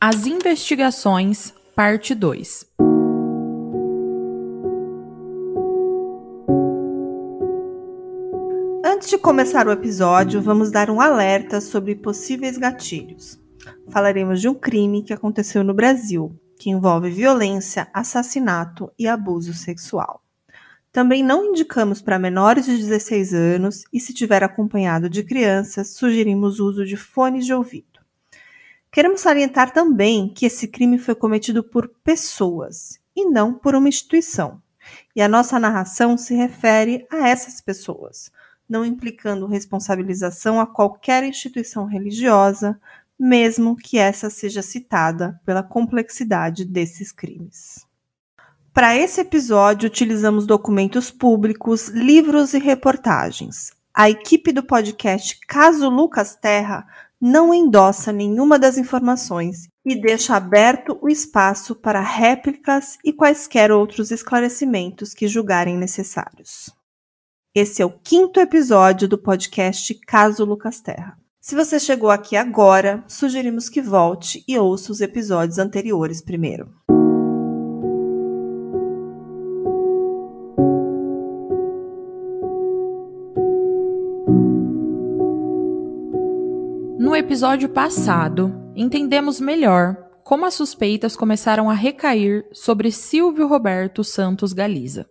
As Investigações, Parte 2 Antes de começar o episódio, vamos dar um alerta sobre possíveis gatilhos. Falaremos de um crime que aconteceu no Brasil, que envolve violência, assassinato e abuso sexual. Também não indicamos para menores de 16 anos e, se tiver acompanhado de crianças, sugerimos o uso de fones de ouvido. Queremos salientar também que esse crime foi cometido por pessoas e não por uma instituição. E a nossa narração se refere a essas pessoas, não implicando responsabilização a qualquer instituição religiosa, mesmo que essa seja citada pela complexidade desses crimes. Para esse episódio, utilizamos documentos públicos, livros e reportagens. A equipe do podcast Caso Lucas Terra não endossa nenhuma das informações e deixa aberto o espaço para réplicas e quaisquer outros esclarecimentos que julgarem necessários. Esse é o quinto episódio do podcast Caso Lucas Terra. Se você chegou aqui agora, sugerimos que volte e ouça os episódios anteriores primeiro. Episódio passado, entendemos melhor como as suspeitas começaram a recair sobre Silvio Roberto Santos Galiza,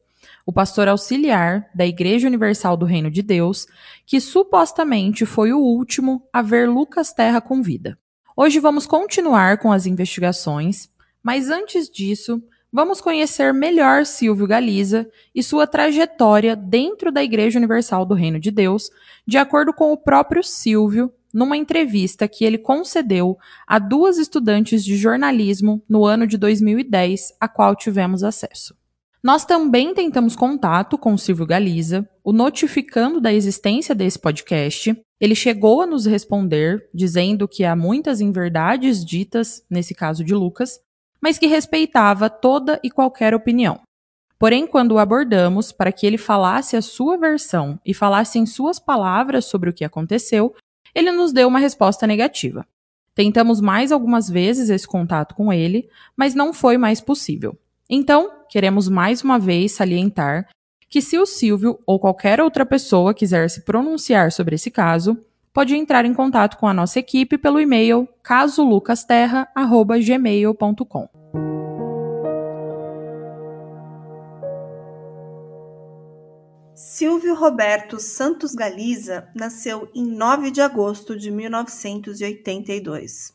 o pastor auxiliar da Igreja Universal do Reino de Deus, que supostamente foi o último a ver Lucas Terra com vida. Hoje vamos continuar com as investigações, mas antes disso, vamos conhecer melhor Silvio Galiza e sua trajetória dentro da Igreja Universal do Reino de Deus, de acordo com o próprio Silvio numa entrevista que ele concedeu a duas estudantes de jornalismo no ano de 2010, a qual tivemos acesso. Nós também tentamos contato com o Silvio Galiza, o notificando da existência desse podcast. Ele chegou a nos responder, dizendo que há muitas inverdades ditas, nesse caso de Lucas, mas que respeitava toda e qualquer opinião. Porém, quando o abordamos para que ele falasse a sua versão e falasse em suas palavras sobre o que aconteceu, ele nos deu uma resposta negativa. Tentamos mais algumas vezes esse contato com ele, mas não foi mais possível. Então, queremos mais uma vez salientar que se o Silvio ou qualquer outra pessoa quiser se pronunciar sobre esse caso, pode entrar em contato com a nossa equipe pelo e-mail casolucasterra@gmail.com. Silvio Roberto Santos Galiza nasceu em 9 de agosto de 1982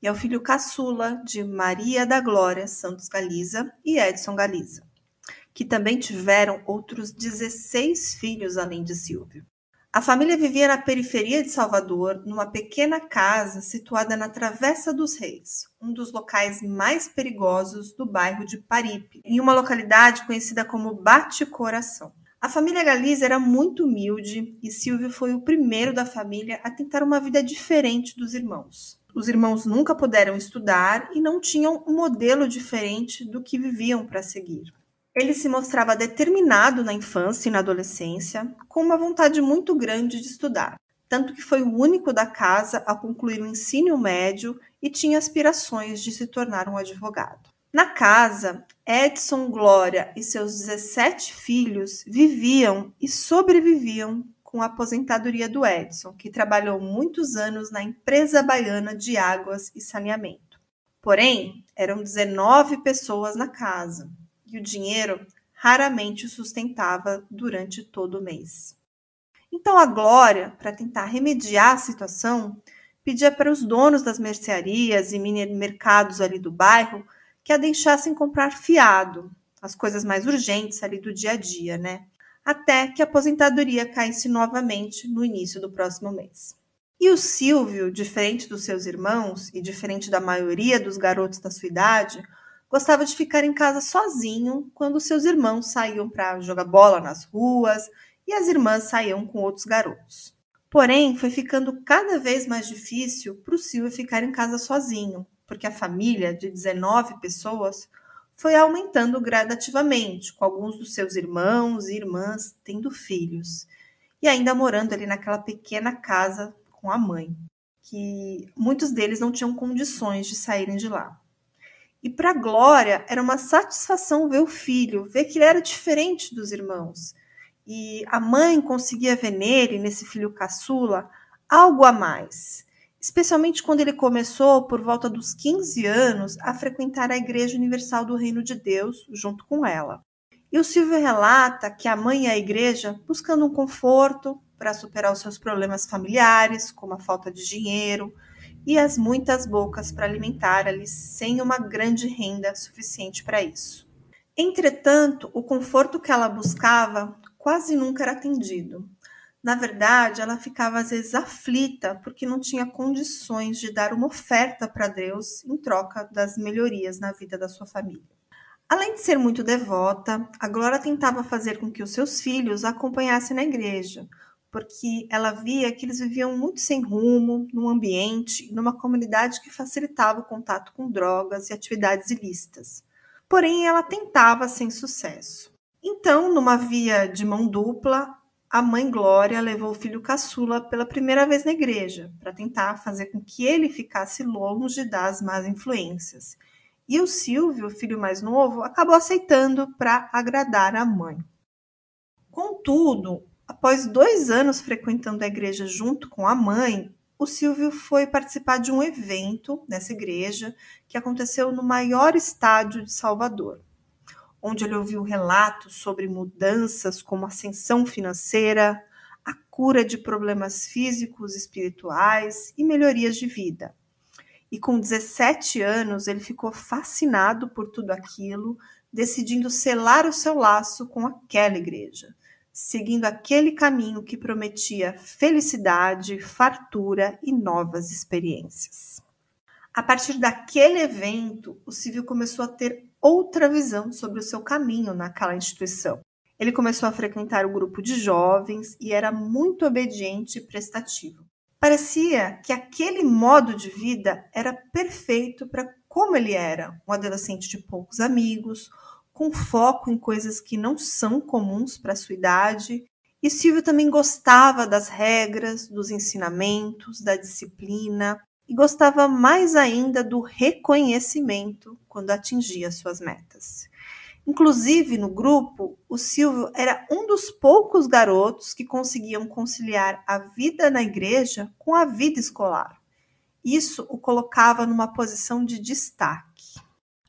e é o filho caçula de Maria da Glória Santos Galiza e Edson Galiza, que também tiveram outros 16 filhos além de Silvio. A família vivia na periferia de Salvador, numa pequena casa situada na Travessa dos Reis, um dos locais mais perigosos do bairro de Paripe, em uma localidade conhecida como Bate Coração. A família Galiza era muito humilde e Silvio foi o primeiro da família a tentar uma vida diferente dos irmãos. Os irmãos nunca puderam estudar e não tinham um modelo diferente do que viviam para seguir. Ele se mostrava determinado na infância e na adolescência, com uma vontade muito grande de estudar, tanto que foi o único da casa a concluir o ensino médio e tinha aspirações de se tornar um advogado. Na casa, Edson Glória e seus 17 filhos viviam e sobreviviam com a aposentadoria do Edson, que trabalhou muitos anos na empresa baiana de águas e saneamento. Porém, eram 19 pessoas na casa e o dinheiro raramente o sustentava durante todo o mês. Então a Glória, para tentar remediar a situação, pedia para os donos das mercearias e mercados ali do bairro que a deixassem comprar fiado, as coisas mais urgentes ali do dia a dia, né? Até que a aposentadoria caísse novamente no início do próximo mês. E o Silvio, diferente dos seus irmãos e diferente da maioria dos garotos da sua idade, gostava de ficar em casa sozinho quando seus irmãos saíam para jogar bola nas ruas e as irmãs saíam com outros garotos. Porém, foi ficando cada vez mais difícil para o Silvio ficar em casa sozinho, porque a família de 19 pessoas foi aumentando gradativamente, com alguns dos seus irmãos e irmãs tendo filhos, e ainda morando ali naquela pequena casa com a mãe. que muitos deles não tinham condições de saírem de lá. E para Glória era uma satisfação ver o filho, ver que ele era diferente dos irmãos. E a mãe conseguia ver nele, nesse filho caçula, algo a mais. Especialmente quando ele começou, por volta dos 15 anos, a frequentar a Igreja Universal do Reino de Deus junto com ela. E o Silvio relata que a mãe e a igreja, buscando um conforto para superar os seus problemas familiares, como a falta de dinheiro, e as muitas bocas para alimentar ali sem uma grande renda suficiente para isso. Entretanto, o conforto que ela buscava quase nunca era atendido. Na verdade, ela ficava às vezes aflita porque não tinha condições de dar uma oferta para Deus em troca das melhorias na vida da sua família. Além de ser muito devota, a Glória tentava fazer com que os seus filhos a acompanhassem na igreja, porque ela via que eles viviam muito sem rumo, num ambiente, numa comunidade que facilitava o contato com drogas e atividades ilícitas. Porém, ela tentava sem sucesso. Então, numa via de mão dupla, a mãe Glória levou o filho caçula pela primeira vez na igreja, para tentar fazer com que ele ficasse longe das más influências. E o Silvio, o filho mais novo, acabou aceitando para agradar a mãe. Contudo, Após dois anos frequentando a igreja junto com a mãe, o Silvio foi participar de um evento nessa igreja que aconteceu no maior estádio de Salvador, onde ele ouviu relatos sobre mudanças como ascensão financeira, a cura de problemas físicos, espirituais e melhorias de vida. E com 17 anos, ele ficou fascinado por tudo aquilo, decidindo selar o seu laço com aquela igreja seguindo aquele caminho que prometia felicidade, fartura e novas experiências. A partir daquele evento, o Silvio começou a ter outra visão sobre o seu caminho naquela instituição. Ele começou a frequentar o grupo de jovens e era muito obediente e prestativo. Parecia que aquele modo de vida era perfeito para como ele era, um adolescente de poucos amigos, com foco em coisas que não são comuns para sua idade. E Silvio também gostava das regras, dos ensinamentos, da disciplina e gostava mais ainda do reconhecimento quando atingia suas metas. Inclusive, no grupo, o Silvio era um dos poucos garotos que conseguiam conciliar a vida na igreja com a vida escolar. Isso o colocava numa posição de destaque.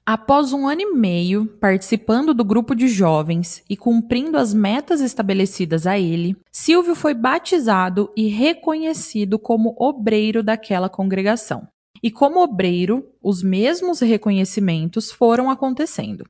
Após um ano e meio participando do grupo de jovens e cumprindo as metas estabelecidas a ele, Silvio foi batizado e reconhecido como obreiro daquela congregação. E como obreiro, os mesmos reconhecimentos foram acontecendo.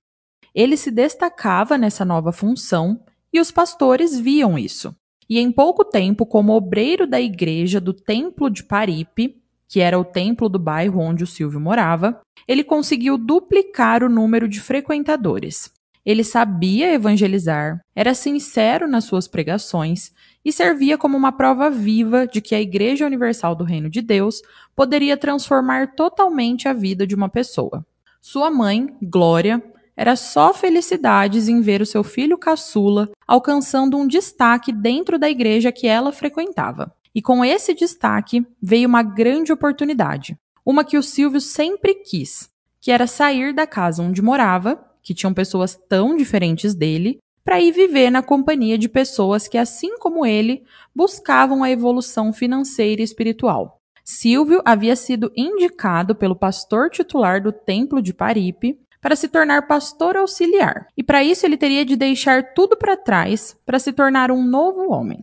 Ele se destacava nessa nova função e os pastores viam isso. E em pouco tempo, como obreiro da igreja do Templo de Paripe, que era o templo do bairro onde o Silvio morava, ele conseguiu duplicar o número de frequentadores. Ele sabia evangelizar, era sincero nas suas pregações e servia como uma prova viva de que a Igreja Universal do Reino de Deus poderia transformar totalmente a vida de uma pessoa. Sua mãe, Glória, era só felicidades em ver o seu filho caçula alcançando um destaque dentro da igreja que ela frequentava. E com esse destaque veio uma grande oportunidade, uma que o Silvio sempre quis, que era sair da casa onde morava, que tinham pessoas tão diferentes dele, para ir viver na companhia de pessoas que, assim como ele, buscavam a evolução financeira e espiritual. Silvio havia sido indicado pelo pastor titular do Templo de Paripe para se tornar pastor auxiliar, e para isso ele teria de deixar tudo para trás para se tornar um novo homem.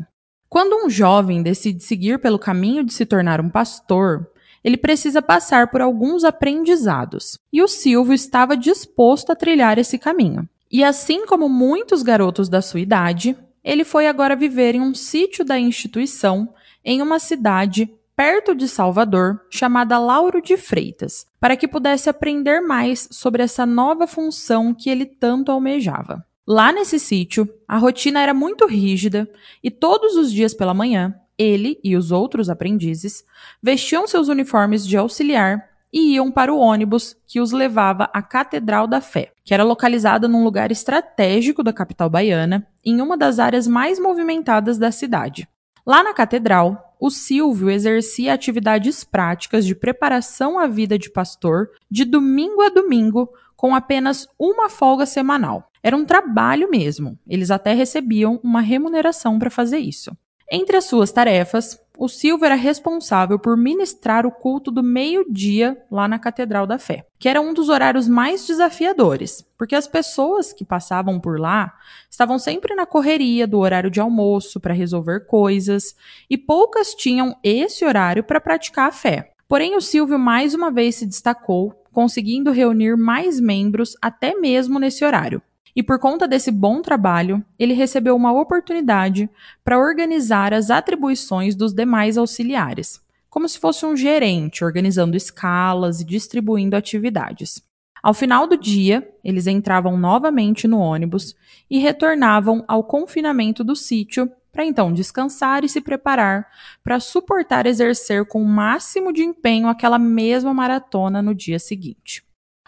Quando um jovem decide seguir pelo caminho de se tornar um pastor, ele precisa passar por alguns aprendizados, e o Silvio estava disposto a trilhar esse caminho. E assim como muitos garotos da sua idade, ele foi agora viver em um sítio da instituição em uma cidade perto de Salvador, chamada Lauro de Freitas, para que pudesse aprender mais sobre essa nova função que ele tanto almejava. Lá nesse sítio, a rotina era muito rígida e todos os dias pela manhã, ele e os outros aprendizes vestiam seus uniformes de auxiliar e iam para o ônibus que os levava à Catedral da Fé, que era localizada num lugar estratégico da capital baiana, em uma das áreas mais movimentadas da cidade. Lá na catedral, o Silvio exercia atividades práticas de preparação à vida de pastor de domingo a domingo, com apenas uma folga semanal. Era um trabalho mesmo, eles até recebiam uma remuneração para fazer isso. Entre as suas tarefas, o Silvio era responsável por ministrar o culto do meio-dia lá na Catedral da Fé, que era um dos horários mais desafiadores, porque as pessoas que passavam por lá estavam sempre na correria do horário de almoço para resolver coisas, e poucas tinham esse horário para praticar a fé. Porém, o Silvio mais uma vez se destacou, conseguindo reunir mais membros até mesmo nesse horário. E por conta desse bom trabalho, ele recebeu uma oportunidade para organizar as atribuições dos demais auxiliares, como se fosse um gerente, organizando escalas e distribuindo atividades. Ao final do dia, eles entravam novamente no ônibus e retornavam ao confinamento do sítio para então descansar e se preparar para suportar exercer com o máximo de empenho aquela mesma maratona no dia seguinte.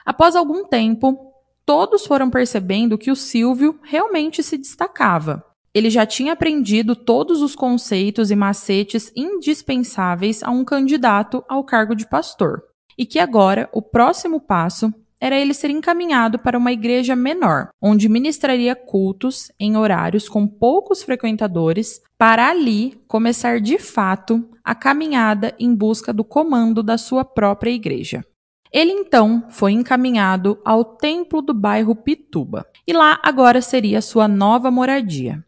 Após algum tempo, todos foram percebendo que o Silvio realmente se destacava. Ele já tinha aprendido todos os conceitos e macetes indispensáveis a um candidato ao cargo de pastor, e que agora o próximo passo era ele ser encaminhado para uma igreja menor, onde ministraria cultos em horários com poucos frequentadores, para ali começar de fato a caminhada em busca do comando da sua própria igreja. Ele então foi encaminhado ao templo do bairro Pituba, e lá agora seria sua nova moradia.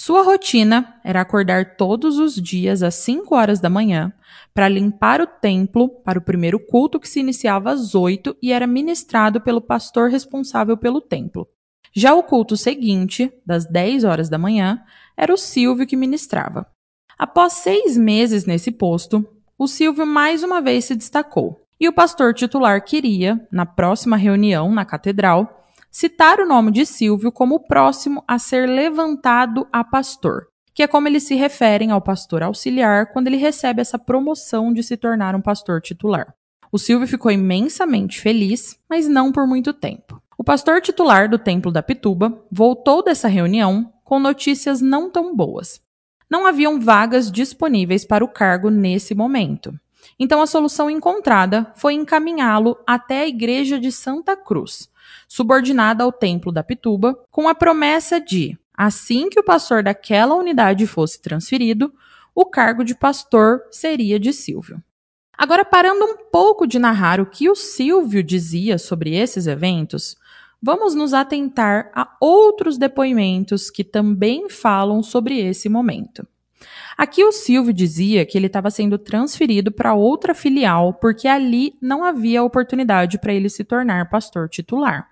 Sua rotina era acordar todos os dias às 5 horas da manhã para limpar o templo para o primeiro culto que se iniciava às 8 e era ministrado pelo pastor responsável pelo templo. Já o culto seguinte, das 10 horas da manhã, era o Silvio que ministrava. Após seis meses nesse posto, o Silvio mais uma vez se destacou e o pastor titular queria, na próxima reunião na catedral, citar o nome de Silvio como o próximo a ser levantado a pastor, que é como eles se referem ao pastor auxiliar quando ele recebe essa promoção de se tornar um pastor titular. O Silvio ficou imensamente feliz, mas não por muito tempo. O pastor titular do Templo da Pituba voltou dessa reunião com notícias não tão boas. Não haviam vagas disponíveis para o cargo nesse momento. Então a solução encontrada foi encaminhá-lo até a igreja de Santa Cruz, subordinada ao templo da Pituba, com a promessa de, assim que o pastor daquela unidade fosse transferido, o cargo de pastor seria de Silvio. Agora, parando um pouco de narrar o que o Silvio dizia sobre esses eventos, vamos nos atentar a outros depoimentos que também falam sobre esse momento. Aqui o Silvio dizia que ele estava sendo transferido para outra filial porque ali não havia oportunidade para ele se tornar pastor titular.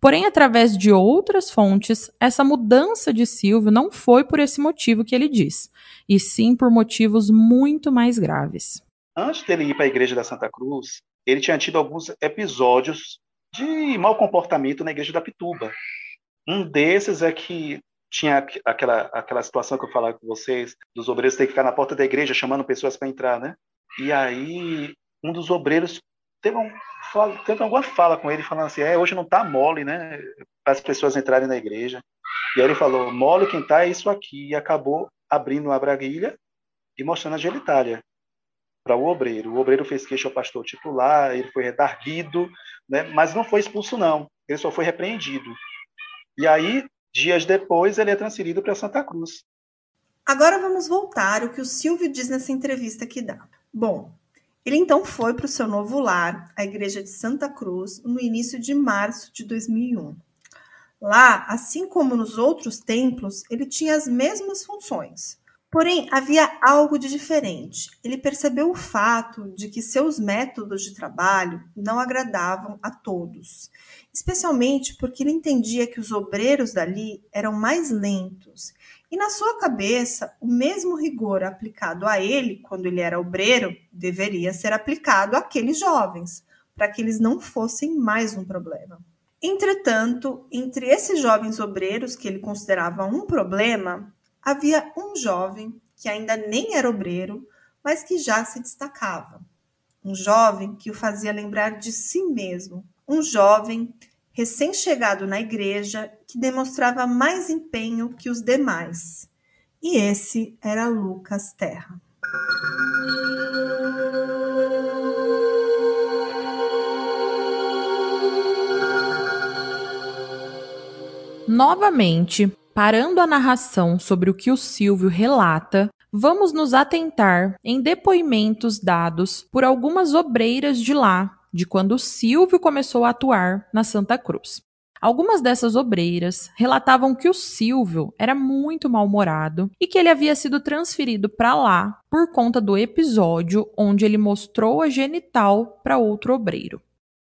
Porém, através de outras fontes, essa mudança de Silvio não foi por esse motivo que ele diz, e sim por motivos muito mais graves. Antes dele ir para a igreja da Santa Cruz, ele tinha tido alguns episódios de mau comportamento na igreja da Pituba. Um desses é que tinha aquela, aquela situação que eu falava com vocês, dos obreiros ter que ficar na porta da igreja chamando pessoas para entrar, né? E aí um dos obreiros teve, um, teve alguma fala com ele, falando assim, é, hoje não tá mole, né? Para as pessoas entrarem na igreja. E aí ele falou, mole quem tá é isso aqui. E acabou abrindo a braguilha e mostrando a genitália para o obreiro. O obreiro fez queixa ao pastor titular, ele foi redarguido, né? mas não foi expulso, não. Ele só foi repreendido. E aí Dias depois, ele é transferido para Santa Cruz. Agora vamos voltar ao que o Silvio diz nessa entrevista que dá. Bom, ele então foi para o seu novo lar, a igreja de Santa Cruz, no início de março de 2001. Lá, assim como nos outros templos, ele tinha as mesmas funções. Porém, havia algo de diferente. Ele percebeu o fato de que seus métodos de trabalho não agradavam a todos especialmente porque ele entendia que os obreiros dali eram mais lentos. E na sua cabeça, o mesmo rigor aplicado a ele quando ele era obreiro deveria ser aplicado àqueles jovens, para que eles não fossem mais um problema. Entretanto, entre esses jovens obreiros que ele considerava um problema, havia um jovem que ainda nem era obreiro, mas que já se destacava. Um jovem que o fazia lembrar de si mesmo, um jovem recém-chegado na igreja que demonstrava mais empenho que os demais. E esse era Lucas Terra. Novamente, parando a narração sobre o que o Silvio relata, vamos nos atentar em depoimentos dados por algumas obreiras de lá, de quando Silvio começou a atuar na Santa Cruz. Algumas dessas obreiras relatavam que o Silvio era muito mal-humorado e que ele havia sido transferido para lá por conta do episódio onde ele mostrou a genital para outro obreiro.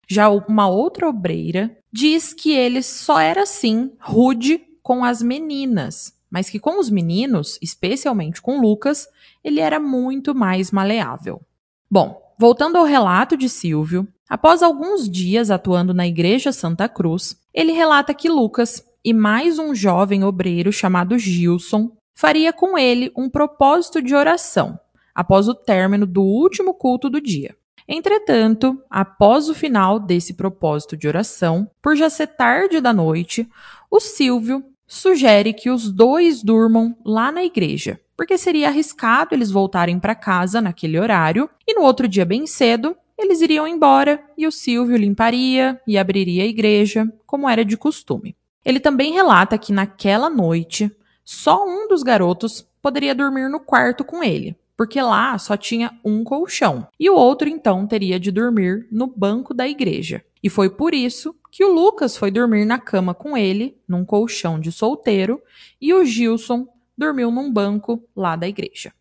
Já uma outra obreira diz que ele só era assim, rude com as meninas, mas que com os meninos, especialmente com Lucas, ele era muito mais maleável. Bom, voltando ao relato de Silvio, após alguns dias atuando na Igreja Santa Cruz, ele relata que Lucas e mais um jovem obreiro chamado Gilson faria com ele um propósito de oração após o término do último culto do dia. Entretanto, após o final desse propósito de oração, por já ser tarde da noite, o Silvio sugere que os dois durmam lá na igreja, porque seria arriscado eles voltarem para casa naquele horário e no outro dia bem cedo eles iriam embora e o Silvio limparia e abriria a igreja, como era de costume. Ele também relata que naquela noite só um dos garotos poderia dormir no quarto com ele, porque lá só tinha um colchão, e o outro então teria de dormir no banco da igreja. E foi por isso que o Lucas foi dormir na cama com ele, num colchão de solteiro, e o Gilson dormiu num banco lá da igreja.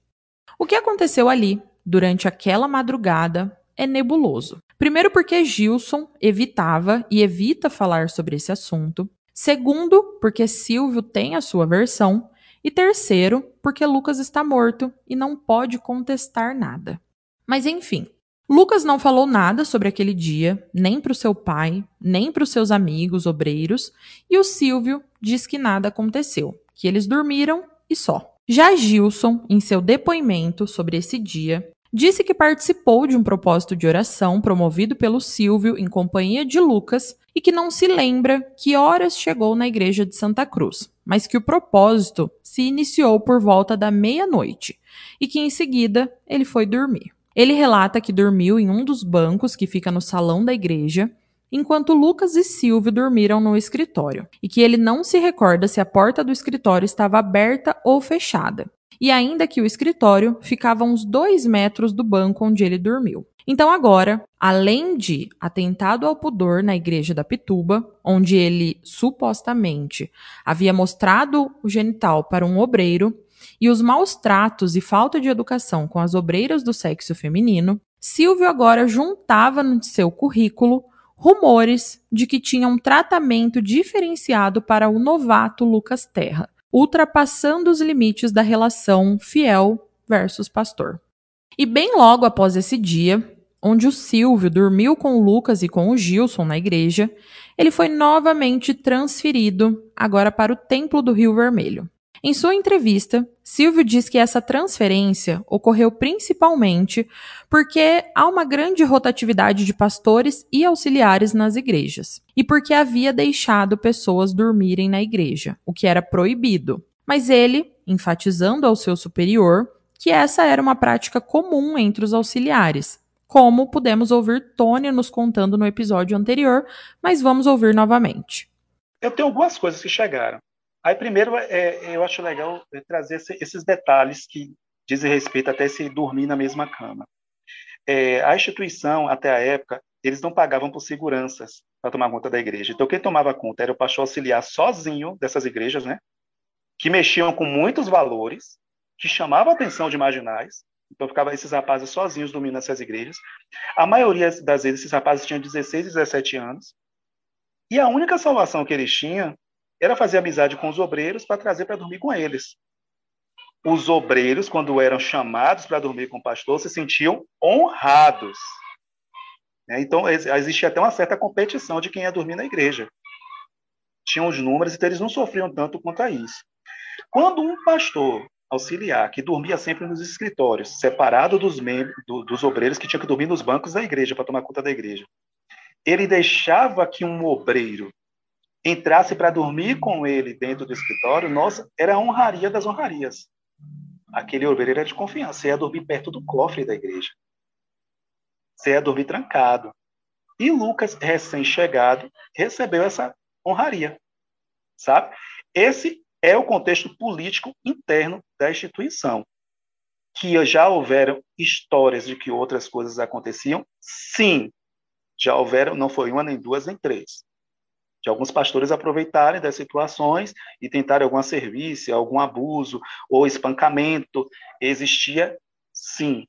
O que aconteceu ali, durante aquela madrugada, é nebuloso. Primeiro, porque Gilson evitava e evita falar sobre esse assunto. Segundo, porque Silvio tem a sua versão. E terceiro, porque Lucas está morto e não pode contestar nada. Mas enfim, Lucas não falou nada sobre aquele dia, nem para o seu pai, nem para os seus amigos obreiros, e o Silvio diz que nada aconteceu, que eles dormiram e só. Já Gilson, em seu depoimento sobre esse dia, disse que participou de um propósito de oração promovido pelo Silvio em companhia de Lucas e que não se lembra que horas chegou na igreja de Santa Cruz, mas que o propósito se iniciou por volta da meia-noite e que em seguida ele foi dormir. Ele relata que dormiu em um dos bancos que fica no salão da igreja, enquanto Lucas e Silvio dormiram no escritório, e que ele não se recorda se a porta do escritório estava aberta ou fechada, e ainda que o escritório ficava uns dois metros do banco onde ele dormiu. Então, agora, além de atentado ao pudor na igreja da Pituba, onde ele supostamente havia mostrado o genital para um obreiro, e os maus tratos e falta de educação com as obreiras do sexo feminino, Silvio agora juntava no seu currículo rumores de que tinha um tratamento diferenciado para o novato Lucas Terra, ultrapassando os limites da relação fiel versus pastor. E bem logo após esse dia, onde o Silvio dormiu com o Lucas e com o Gilson na igreja, ele foi novamente transferido, agora para o Templo do Rio Vermelho. Em sua entrevista, Silvio diz que essa transferência ocorreu principalmente porque há uma grande rotatividade de pastores e auxiliares nas igrejas, e porque havia deixado pessoas dormirem na igreja, o que era proibido. Mas ele, enfatizando ao seu superior, que essa era uma prática comum entre os auxiliares, como pudemos ouvir Tônia nos contando no episódio anterior, mas vamos ouvir novamente. Eu tenho algumas coisas que chegaram. Aí, primeiro, é, eu acho legal é, trazer esses detalhes que dizem respeito até se dormir na mesma cama. É, a instituição, até a época, eles não pagavam por seguranças para tomar conta da igreja. Então, quem tomava conta era o pastor auxiliar sozinho dessas igrejas, né? Que mexiam com muitos valores, que chamavam a atenção de marginais. Então, ficavam esses rapazes sozinhos dormindo nessas igrejas. A maioria das vezes, esses rapazes tinham 16, 17 anos. E a única salvação que eles tinham era fazer amizade com os obreiros para trazer para dormir com eles. Os obreiros, quando eram chamados para dormir com o pastor, se sentiam honrados. Né? Então, existia até uma certa competição de quem ia dormir na igreja. Tinham os números, então eles não sofriam tanto quanto a isso. Quando um pastor auxiliar, que dormia sempre nos escritórios, separado dos, membros, do, dos obreiros que tinham que dormir nos bancos da igreja para tomar conta da igreja, ele deixava que um obreiro entrasse para dormir com ele dentro do escritório, nossa, era a honraria das honrarias. aquele obreiro era de confiança. Você ia dormir perto do cofre da igreja. Você ia dormir trancado. E Lucas, recém-chegado, recebeu essa honraria. Sabe? Esse é o contexto político interno da instituição. Que já houveram histórias de que outras coisas aconteciam? Sim. Já houveram, não foi uma, nem duas, nem três de alguns pastores aproveitarem das situações e tentarem alguma serviço, algum abuso ou espancamento. Existia, sim.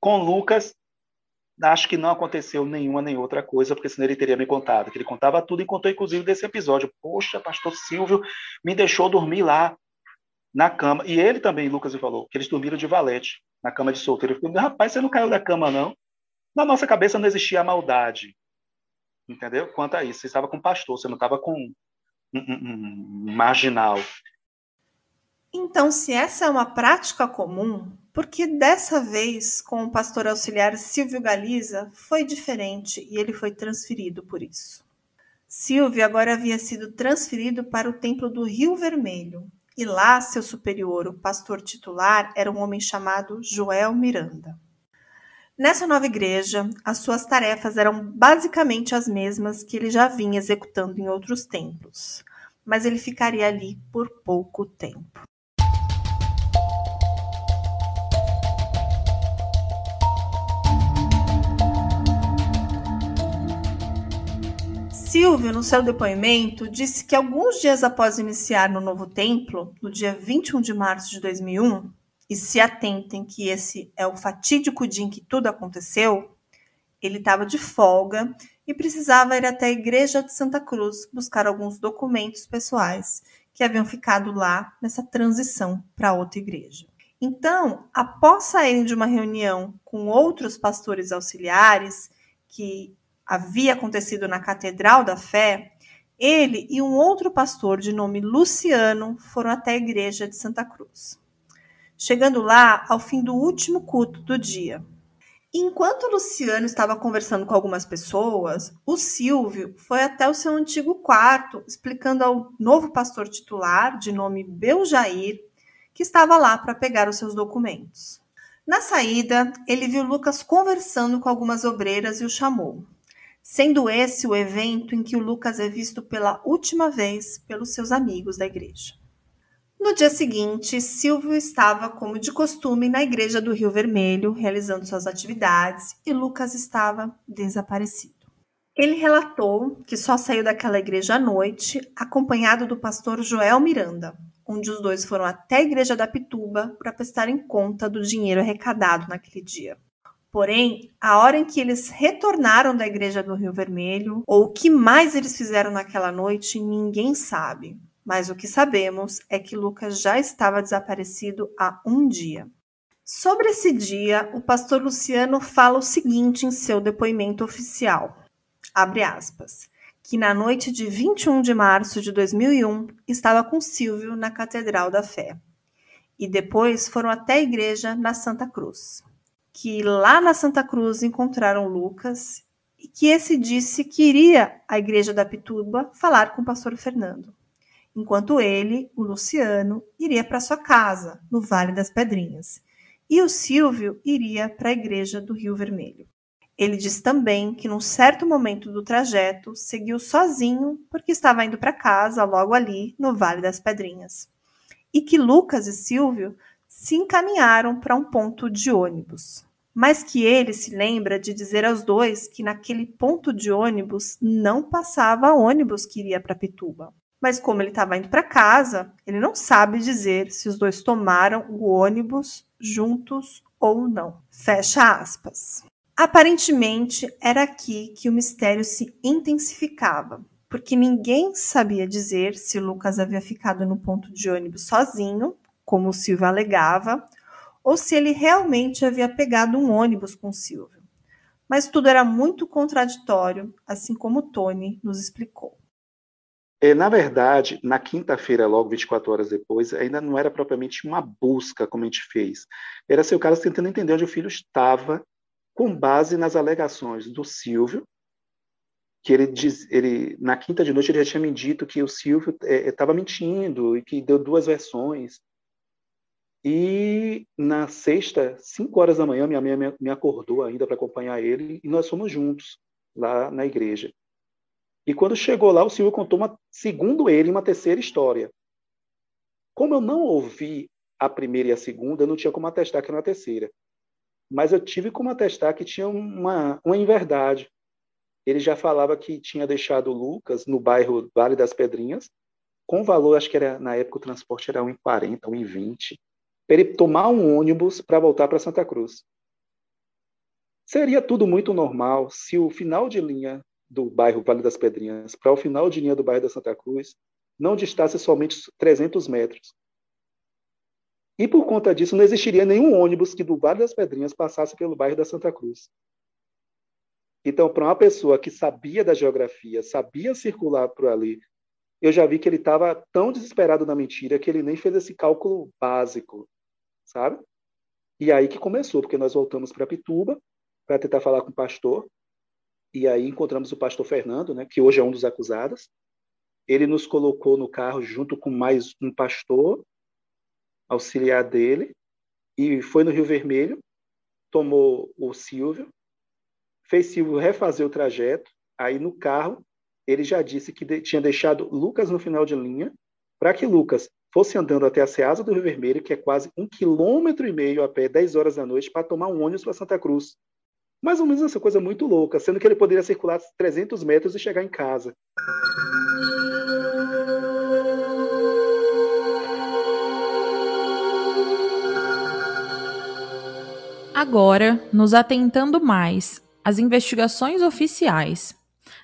Com Lucas, acho que não aconteceu nenhuma nem outra coisa, porque senão ele teria me contado, que ele contava tudo e contou inclusive desse episódio. Poxa, pastor Silvio me deixou dormir lá na cama. E ele também, Lucas, me falou, que eles dormiram de valete na cama de solteiro. Eu falei, rapaz, você não caiu da cama, não? Na nossa cabeça não existia a maldade entendeu? Quanto a isso, você estava com pastor, você não estava com um, um, um, marginal. Então, se essa é uma prática comum, por que dessa vez, com o pastor auxiliar Silvio Galiza, foi diferente e ele foi transferido por isso? Silvio agora havia sido transferido para o templo do Rio Vermelho, e lá seu superior, o pastor titular, era um homem chamado Joel Miranda. Nessa nova igreja, as suas tarefas eram basicamente as mesmas que ele já vinha executando em outros templos, mas ele ficaria ali por pouco tempo. Silvio, no seu depoimento, disse que alguns dias após iniciar no novo templo, no dia 21 de março de 2001, e se atentem que esse é o fatídico dia em que tudo aconteceu, ele estava de folga e precisava ir até a igreja de Santa Cruz buscar alguns documentos pessoais que haviam ficado lá nessa transição para outra igreja. Então, após saírem de uma reunião com outros pastores auxiliares que havia acontecido na Catedral da Fé, ele e um outro pastor de nome Luciano foram até a igreja de Santa Cruz chegando lá ao fim do último culto do dia. Enquanto Luciano estava conversando com algumas pessoas, o Silvio foi até o seu antigo quarto, explicando ao novo pastor titular, de nome Beljair, que estava lá para pegar os seus documentos. Na saída, ele viu Lucas conversando com algumas obreiras e o chamou, sendo esse o evento em que o Lucas é visto pela última vez pelos seus amigos da igreja. No dia seguinte, Silvio estava, como de costume, na igreja do Rio Vermelho, realizando suas atividades, e Lucas estava desaparecido. Ele relatou que só saiu daquela igreja à noite, acompanhado do pastor Joel Miranda, onde os dois foram até a igreja da Pituba para prestarem conta do dinheiro arrecadado naquele dia. Porém, a hora em que eles retornaram da igreja do Rio Vermelho, ou o que mais eles fizeram naquela noite, ninguém sabe mas o que sabemos é que Lucas já estava desaparecido há um dia. Sobre esse dia, o pastor Luciano fala o seguinte em seu depoimento oficial: abre aspas, que na noite de 21 de março de 2001 estava com Silvio na Catedral da Fé. E depois foram até a igreja na Santa Cruz. Que lá na Santa Cruz encontraram Lucas e que esse disse que iria à igreja da Pituba falar com o pastor Fernando enquanto ele, o Luciano, iria para sua casa, no Vale das Pedrinhas, e o Silvio iria para a igreja do Rio Vermelho. Ele diz também que, num certo momento do trajeto, seguiu sozinho porque estava indo para casa logo ali, no Vale das Pedrinhas, e que Lucas e Silvio se encaminharam para um ponto de ônibus. Mas que ele se lembra de dizer aos dois que naquele ponto de ônibus não passava ônibus que iria para Pituba mas como ele estava indo para casa, ele não sabe dizer se os dois tomaram o ônibus juntos ou não. Fecha aspas. Aparentemente, era aqui que o mistério se intensificava, porque ninguém sabia dizer se Lucas havia ficado no ponto de ônibus sozinho, como Silvio alegava, ou se ele realmente havia pegado um ônibus com Silvio. Mas tudo era muito contraditório, assim como Tony nos explicou. É, na verdade, na quinta-feira, logo 24 horas depois, ainda não era propriamente uma busca como a gente fez. Era seu caso tentando entender onde o filho estava, com base nas alegações do Silvio, que ele diz, ele na quinta de noite ele já tinha me dito que o Silvio estava é, é mentindo e que deu duas versões. E na sexta, 5 horas da manhã, minha mãe me acordou ainda para acompanhar ele e nós fomos juntos lá na igreja. E quando chegou lá, o Senhor contou, uma, segundo ele, uma terceira história. Como eu não ouvi a primeira e a segunda, eu não tinha como atestar que era a terceira. Mas eu tive como atestar que tinha uma, uma inverdade. Ele já falava que tinha deixado Lucas no bairro Vale das Pedrinhas, com valor, acho que era na época o transporte era 1,40, 1,20, para ele tomar um ônibus para voltar para Santa Cruz. Seria tudo muito normal se o final de linha do bairro Vale das Pedrinhas para o final de linha do bairro da Santa Cruz não distasse somente 300 metros. E por conta disso, não existiria nenhum ônibus que do Vale das Pedrinhas passasse pelo bairro da Santa Cruz. Então, para uma pessoa que sabia da geografia, sabia circular por ali, eu já vi que ele estava tão desesperado na mentira que ele nem fez esse cálculo básico, sabe? E aí que começou, porque nós voltamos para Pituba para tentar falar com o pastor, e aí encontramos o pastor Fernando, né, que hoje é um dos acusados. Ele nos colocou no carro junto com mais um pastor auxiliar dele e foi no Rio Vermelho, tomou o Silvio, fez Silvio refazer o trajeto, aí no carro ele já disse que de, tinha deixado Lucas no final de linha, para que Lucas fosse andando até a Ceasa do Rio Vermelho, que é quase um quilômetro e meio a pé, 10 horas da noite, para tomar um ônibus para Santa Cruz. Mais ou menos essa coisa muito louca, sendo que ele poderia circular 300 metros e chegar em casa. Agora, nos atentando mais às investigações oficiais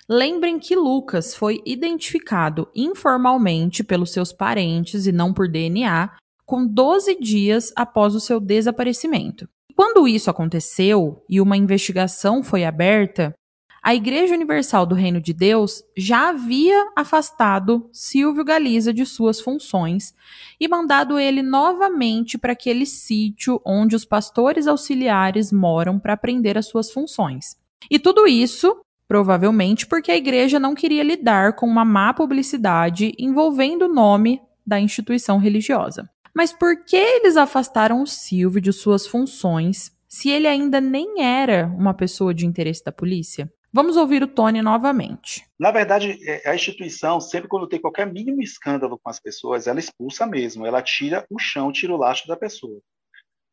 Lembrem que Lucas foi identificado informalmente pelos seus parentes e não por DNA com 12 dias após o seu desaparecimento. Quando isso aconteceu e uma investigação foi aberta, a Igreja Universal do Reino de Deus já havia afastado Silvio Galiza de suas funções e mandado ele novamente para aquele sítio onde os pastores auxiliares moram para aprender as suas funções. E tudo isso Provavelmente porque a igreja não queria lidar com uma má publicidade envolvendo o nome da instituição religiosa. Mas por que eles afastaram o Silvio de suas funções se ele ainda nem era uma pessoa de interesse da polícia? Vamos ouvir o Tony novamente. Na verdade, é, a instituição, sempre quando tem qualquer mínimo escândalo com as pessoas, ela expulsa mesmo, ela tira o chão, tira o lastro da pessoa.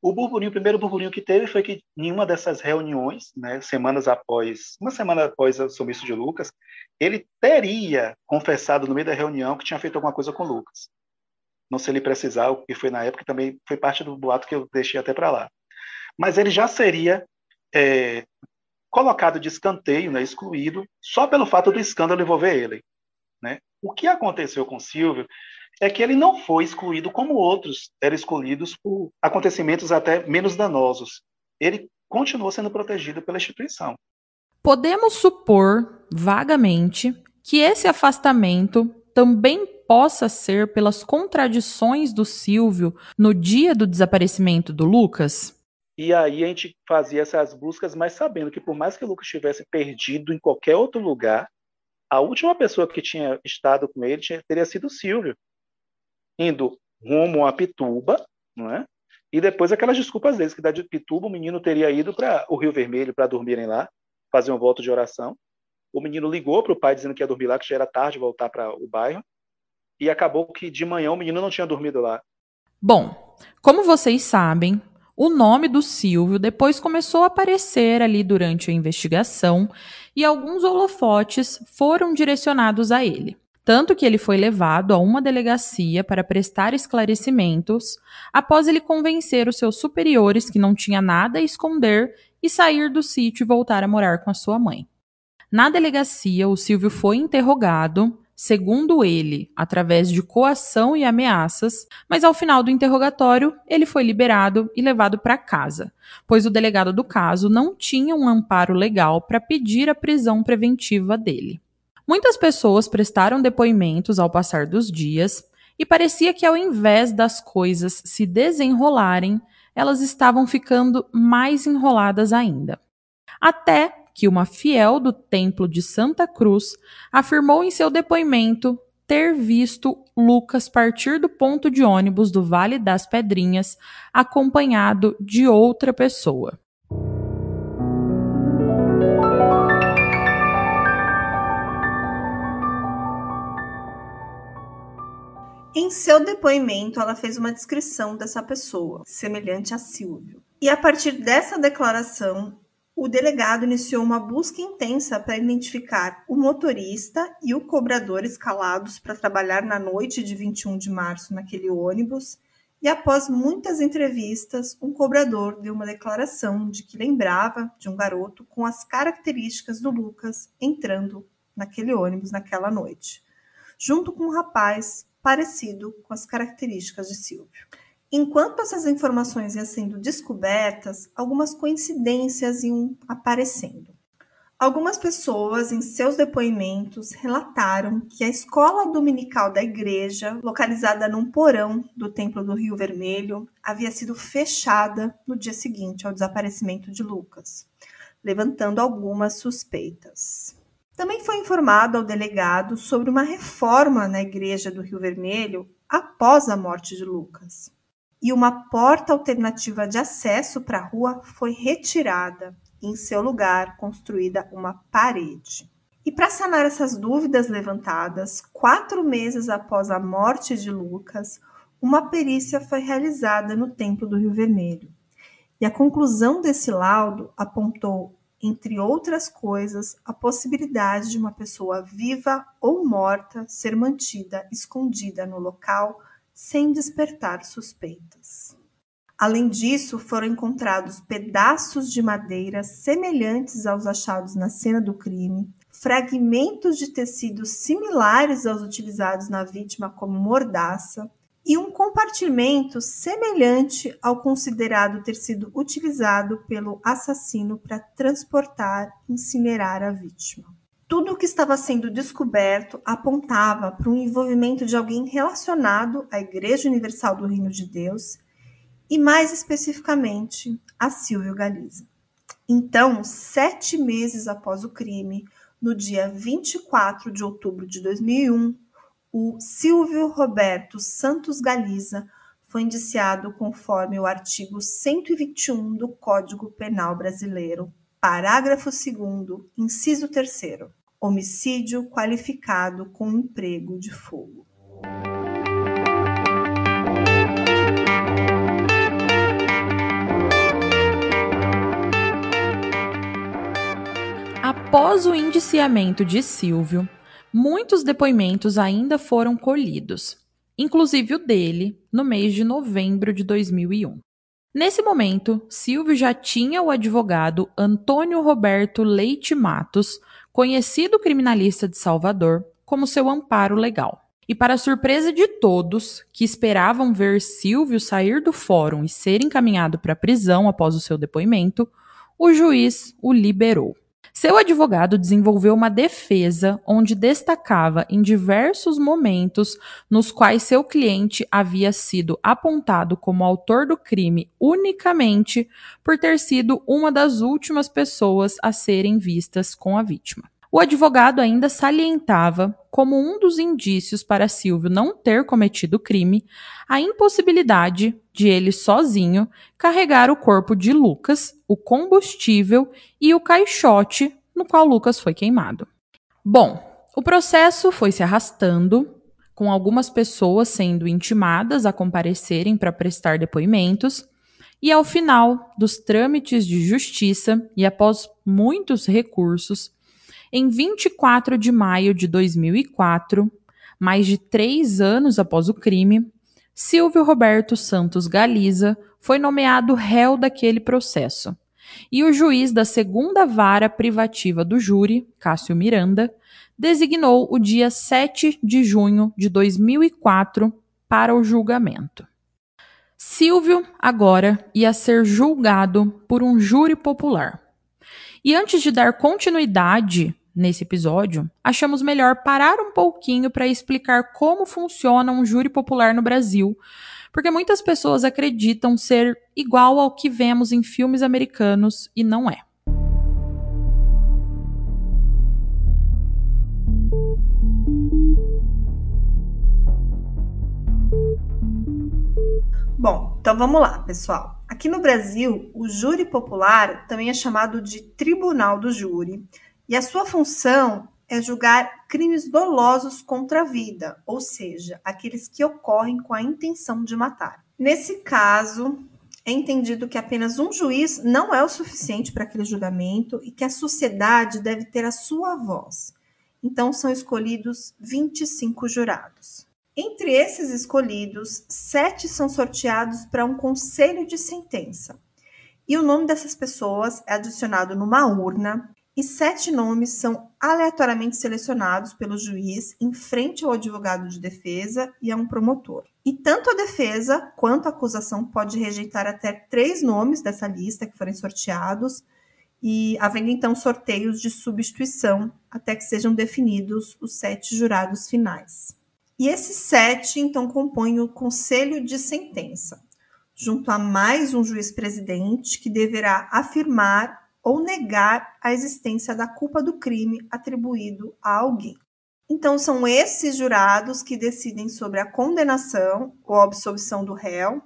O burburinho, o primeiro burburinho que teve foi que em uma dessas reuniões, né, semanas após, uma semana após o sumiço de Lucas, ele teria confessado no meio da reunião que tinha feito alguma coisa com Lucas. Não sei ele precisar, o que foi na época, também foi parte do boato que eu deixei até para lá. Mas ele já seria é, colocado de escanteio, né, excluído, só pelo fato do escândalo envolver ele. Né? O que aconteceu com Silvio é que ele não foi excluído como outros eram excluídos por acontecimentos até menos danosos. Ele continuou sendo protegido pela instituição. Podemos supor, vagamente, que esse afastamento também possa ser pelas contradições do Silvio no dia do desaparecimento do Lucas? E aí a gente fazia essas buscas, mas sabendo que por mais que o Lucas estivesse perdido em qualquer outro lugar, a última pessoa que tinha estado com ele teria sido o Silvio indo rumo a Pituba, não é? E depois aquelas desculpas deles, que da de Pituba o menino teria ido para o Rio Vermelho para dormirem lá, fazer um voto de oração. O menino ligou para o pai dizendo que ia dormir lá, que já era tarde voltar para o bairro. E acabou que de manhã o menino não tinha dormido lá. Bom, como vocês sabem, o nome do Silvio depois começou a aparecer ali durante a investigação e alguns holofotes foram direcionados a ele tanto que ele foi levado a uma delegacia para prestar esclarecimentos, após ele convencer os seus superiores que não tinha nada a esconder e sair do sítio e voltar a morar com a sua mãe. Na delegacia, o Silvio foi interrogado, segundo ele, através de coação e ameaças, mas ao final do interrogatório, ele foi liberado e levado para casa, pois o delegado do caso não tinha um amparo legal para pedir a prisão preventiva dele. Muitas pessoas prestaram depoimentos ao passar dos dias e parecia que, ao invés das coisas se desenrolarem, elas estavam ficando mais enroladas ainda. Até que uma fiel do Templo de Santa Cruz afirmou em seu depoimento ter visto Lucas partir do ponto de ônibus do Vale das Pedrinhas acompanhado de outra pessoa. Em seu depoimento, ela fez uma descrição dessa pessoa, semelhante a Silvio. E a partir dessa declaração, o delegado iniciou uma busca intensa para identificar o motorista e o cobrador escalados para trabalhar na noite de 21 de março naquele ônibus. E após muitas entrevistas, um cobrador deu uma declaração de que lembrava de um garoto com as características do Lucas entrando naquele ônibus naquela noite, junto com um rapaz parecido com as características de Silvio. Enquanto essas informações iam sendo descobertas, algumas coincidências iam aparecendo. Algumas pessoas, em seus depoimentos, relataram que a escola dominical da igreja, localizada num porão do Templo do Rio Vermelho, havia sido fechada no dia seguinte ao desaparecimento de Lucas, levantando algumas suspeitas. Também foi informado ao delegado sobre uma reforma na igreja do Rio Vermelho após a morte de Lucas e uma porta alternativa de acesso para a rua foi retirada em seu lugar construída uma parede. E para sanar essas dúvidas levantadas, quatro meses após a morte de Lucas, uma perícia foi realizada no Templo do Rio Vermelho. E a conclusão desse laudo apontou, entre outras coisas, a possibilidade de uma pessoa viva ou morta ser mantida escondida no local sem despertar suspeitas. Além disso, foram encontrados pedaços de madeira semelhantes aos achados na cena do crime, fragmentos de tecidos similares aos utilizados na vítima como mordaça e um compartimento semelhante ao considerado ter sido utilizado pelo assassino para transportar e incinerar a vítima. Tudo o que estava sendo descoberto apontava para um envolvimento de alguém relacionado à Igreja Universal do Reino de Deus e, mais especificamente, a Silvio Galiza. Então, sete meses após o crime, no dia 24 de outubro de 2001, o Silvio Roberto Santos Galiza foi indiciado conforme o artigo 121 do Código Penal Brasileiro, parágrafo 2 inciso 3 homicídio qualificado com emprego de fogo. Após o indiciamento de Silvio, muitos depoimentos ainda foram colhidos, inclusive o dele, no mês de novembro de 2001. Nesse momento, Silvio já tinha o advogado Antônio Roberto Leite Matos conhecido criminalista de Salvador, como seu amparo legal. E para surpresa de todos que esperavam ver Silvio sair do fórum e ser encaminhado para a prisão após o seu depoimento, o juiz o liberou. Seu advogado desenvolveu uma defesa onde destacava em diversos momentos nos quais seu cliente havia sido apontado como autor do crime unicamente por ter sido uma das últimas pessoas a serem vistas com a vítima. O advogado ainda salientava, como um dos indícios para Silvio não ter cometido o crime, a impossibilidade de ele sozinho carregar o corpo de Lucas, o combustível e o caixote no qual Lucas foi queimado. Bom, o processo foi se arrastando, com algumas pessoas sendo intimadas a comparecerem para prestar depoimentos, e ao final dos trâmites de justiça e após muitos recursos, em 24 de maio de 2004, mais de três anos após o crime, Silvio Roberto Santos Galiza foi nomeado réu daquele processo. E o juiz da segunda vara privativa do júri, Cássio Miranda, designou o dia 7 de junho de 2004 para o julgamento. Silvio agora ia ser julgado por um júri popular. E antes de dar continuidade nesse episódio, achamos melhor parar um pouquinho para explicar como funciona um júri popular no Brasil, porque muitas pessoas acreditam ser igual ao que vemos em filmes americanos e não é. Bom, então vamos lá, pessoal. Aqui no Brasil, o júri popular também é chamado de tribunal do júri, e a sua função é julgar crimes dolosos contra a vida, ou seja, aqueles que ocorrem com a intenção de matar. Nesse caso, é entendido que apenas um juiz não é o suficiente para aquele julgamento e que a sociedade deve ter a sua voz. Então, são escolhidos 25 jurados. Entre esses escolhidos, sete são sorteados para um conselho de sentença. E o nome dessas pessoas é adicionado numa urna e sete nomes são aleatoriamente selecionados pelo juiz em frente ao advogado de defesa e a um promotor. E tanto a defesa quanto a acusação pode rejeitar até três nomes dessa lista que forem sorteados, e havendo então sorteios de substituição até que sejam definidos os sete jurados finais. E esses sete, então, compõem o conselho de sentença, junto a mais um juiz-presidente que deverá afirmar ou negar a existência da culpa do crime atribuído a alguém. Então, são esses jurados que decidem sobre a condenação ou absolvição do réu,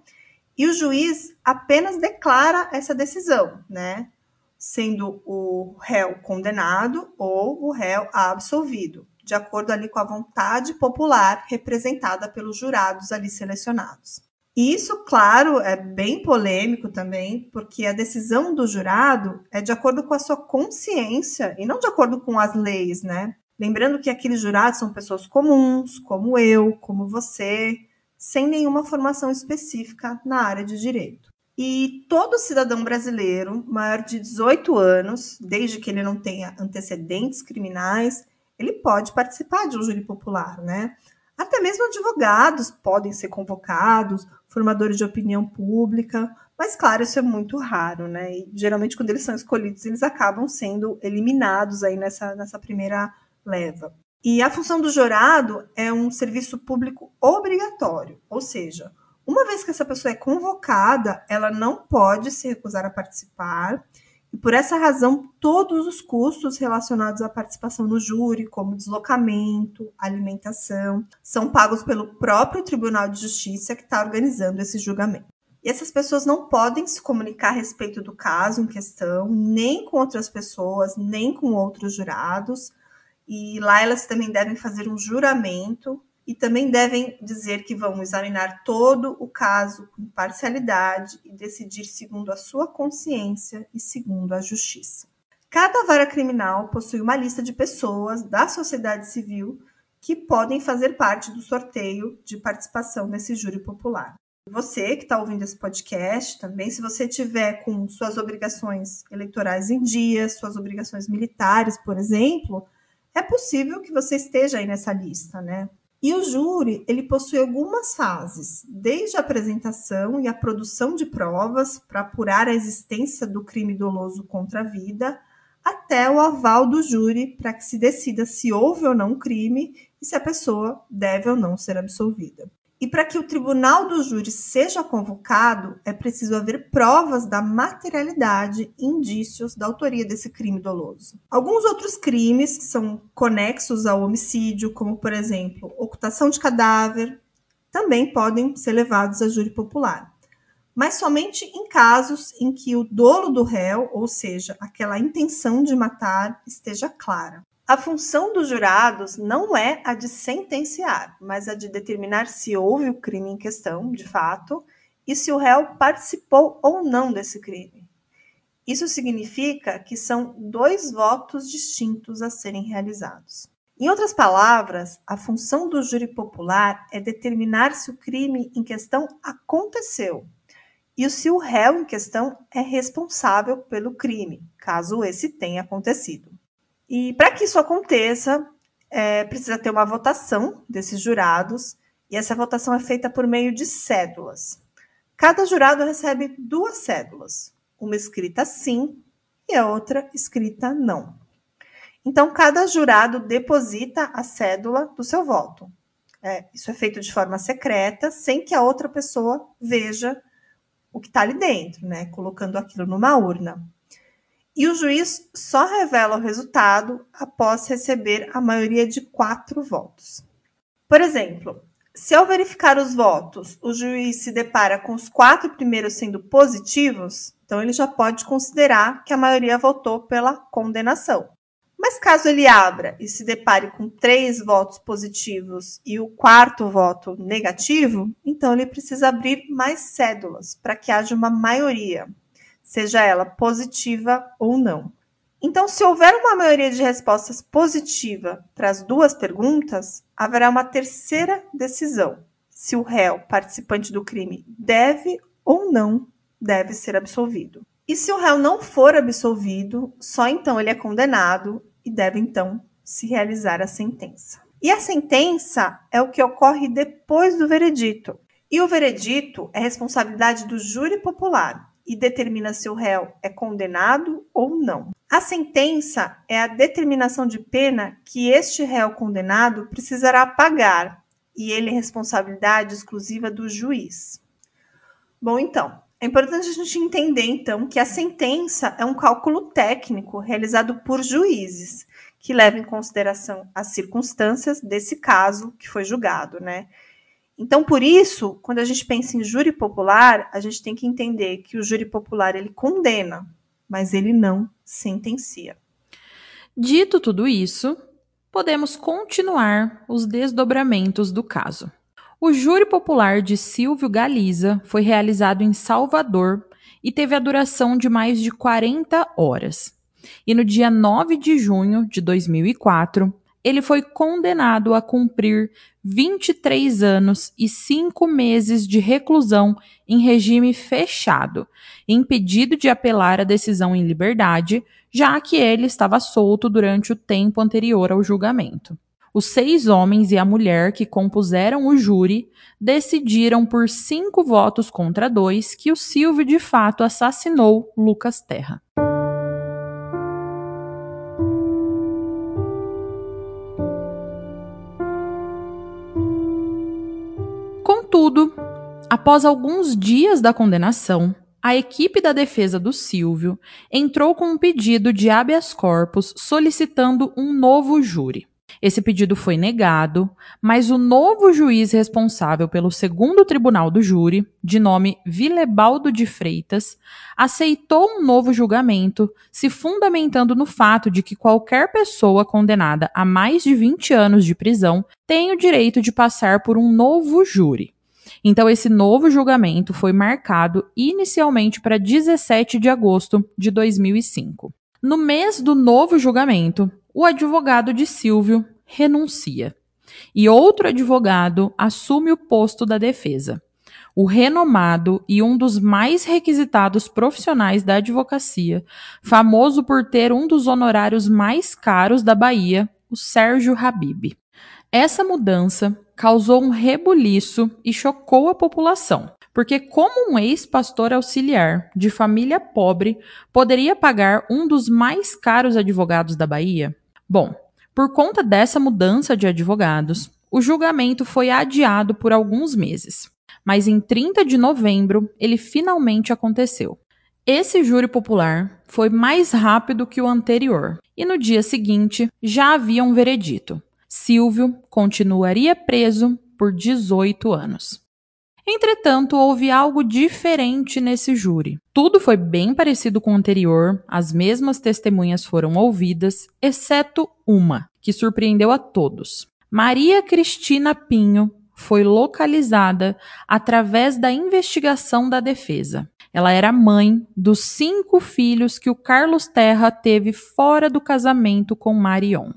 e o juiz apenas declara essa decisão, né? Sendo o réu condenado ou o réu absolvido de acordo ali com a vontade popular representada pelos jurados ali selecionados. Isso, claro, é bem polêmico também, porque a decisão do jurado é de acordo com a sua consciência e não de acordo com as leis, né? Lembrando que aqueles jurados são pessoas comuns, como eu, como você, sem nenhuma formação específica na área de direito. E todo cidadão brasileiro maior de 18 anos, desde que ele não tenha antecedentes criminais, ele pode participar de um júri popular, né? Até mesmo advogados podem ser convocados, formadores de opinião pública, mas claro, isso é muito raro, né? E geralmente quando eles são escolhidos, eles acabam sendo eliminados aí nessa, nessa primeira leva. E a função do jurado é um serviço público obrigatório, ou seja, uma vez que essa pessoa é convocada, ela não pode se recusar a participar e por essa razão, todos os custos relacionados à participação no júri, como deslocamento, alimentação, são pagos pelo próprio Tribunal de Justiça que está organizando esse julgamento. E essas pessoas não podem se comunicar a respeito do caso em questão, nem com outras pessoas, nem com outros jurados. E lá elas também devem fazer um juramento e também devem dizer que vão examinar todo o caso com parcialidade e decidir segundo a sua consciência e segundo a justiça. Cada vara criminal possui uma lista de pessoas da sociedade civil que podem fazer parte do sorteio de participação nesse júri popular. Você que está ouvindo esse podcast também, se você tiver com suas obrigações eleitorais em dia, suas obrigações militares, por exemplo, é possível que você esteja aí nessa lista, né? E o júri, ele possui algumas fases, desde a apresentação e a produção de provas para apurar a existência do crime doloso contra a vida, até o aval do júri para que se decida se houve ou não crime e se a pessoa deve ou não ser absolvida. E para que o tribunal do júri seja convocado, é preciso haver provas da materialidade indícios da autoria desse crime doloso. Alguns outros crimes que são conexos ao homicídio, como por exemplo, ocultação de cadáver, também podem ser levados a júri popular. Mas somente em casos em que o dolo do réu, ou seja, aquela intenção de matar, esteja clara. A função dos jurados não é a de sentenciar, mas a de determinar se houve o crime em questão, de fato, e se o réu participou ou não desse crime. Isso significa que são dois votos distintos a serem realizados. Em outras palavras, a função do júri popular é determinar se o crime em questão aconteceu e se o réu em questão é responsável pelo crime, caso esse tenha acontecido. E para que isso aconteça, é, precisa ter uma votação desses jurados, e essa votação é feita por meio de cédulas. Cada jurado recebe duas cédulas, uma escrita sim e a outra escrita não. Então, cada jurado deposita a cédula do seu voto. É, isso é feito de forma secreta, sem que a outra pessoa veja o que está ali dentro, né? Colocando aquilo numa urna e o juiz só revela o resultado após receber a maioria de quatro votos. Por exemplo, Se ao verificar os votos, o juiz se depara com os quatro primeiros sendo positivos, então ele já pode considerar que a maioria votou pela condenação. Mas caso ele abra e se depare com três votos positivos e o quarto voto negativo, então ele precisa abrir mais cédulas para que haja uma maioria, seja ela positiva ou não. Então, se houver uma maioria de respostas positiva para as duas perguntas, haverá uma terceira decisão: se o réu participante do crime deve ou não deve ser absolvido. E se o réu não for absolvido, só então ele é condenado e deve então se realizar a sentença. E a sentença é o que ocorre depois do veredito. E o veredito é responsabilidade do júri popular e determina se o réu é condenado ou não. A sentença é a determinação de pena que este réu condenado precisará pagar, e ele é responsabilidade exclusiva do juiz. Bom, então, é importante a gente entender então que a sentença é um cálculo técnico realizado por juízes que leva em consideração as circunstâncias desse caso que foi julgado, né? Então, por isso, quando a gente pensa em júri popular, a gente tem que entender que o júri popular ele condena, mas ele não sentencia. Dito tudo isso, podemos continuar os desdobramentos do caso. O júri popular de Silvio Galiza foi realizado em Salvador e teve a duração de mais de 40 horas. E no dia 9 de junho de 2004, ele foi condenado a cumprir 23 anos e 5 meses de reclusão em regime fechado, impedido de apelar a decisão em liberdade, já que ele estava solto durante o tempo anterior ao julgamento. Os seis homens e a mulher que compuseram o júri decidiram por cinco votos contra dois que o Silvio de fato assassinou Lucas Terra. Contudo, após alguns dias da condenação, a equipe da defesa do Silvio entrou com um pedido de habeas corpus solicitando um novo júri. Esse pedido foi negado, mas o novo juiz responsável pelo segundo tribunal do júri, de nome Vilebaldo de Freitas, aceitou um novo julgamento, se fundamentando no fato de que qualquer pessoa condenada a mais de 20 anos de prisão tem o direito de passar por um novo júri. Então, esse novo julgamento foi marcado inicialmente para 17 de agosto de 2005. No mês do novo julgamento, o advogado de Silvio renuncia e outro advogado assume o posto da defesa. O renomado e um dos mais requisitados profissionais da advocacia, famoso por ter um dos honorários mais caros da Bahia, o Sérgio Habib. Essa mudança causou um rebuliço e chocou a população, porque como um ex-pastor auxiliar de família pobre poderia pagar um dos mais caros advogados da Bahia? Bom, por conta dessa mudança de advogados, o julgamento foi adiado por alguns meses, mas em 30 de novembro ele finalmente aconteceu. Esse júri popular foi mais rápido que o anterior, e no dia seguinte já havia um veredito. Silvio continuaria preso por 18 anos. Entretanto, houve algo diferente nesse júri. Tudo foi bem parecido com o anterior, as mesmas testemunhas foram ouvidas, exceto uma, que surpreendeu a todos. Maria Cristina Pinho foi localizada através da investigação da defesa. Ela era mãe dos cinco filhos que o Carlos Terra teve fora do casamento com Marion.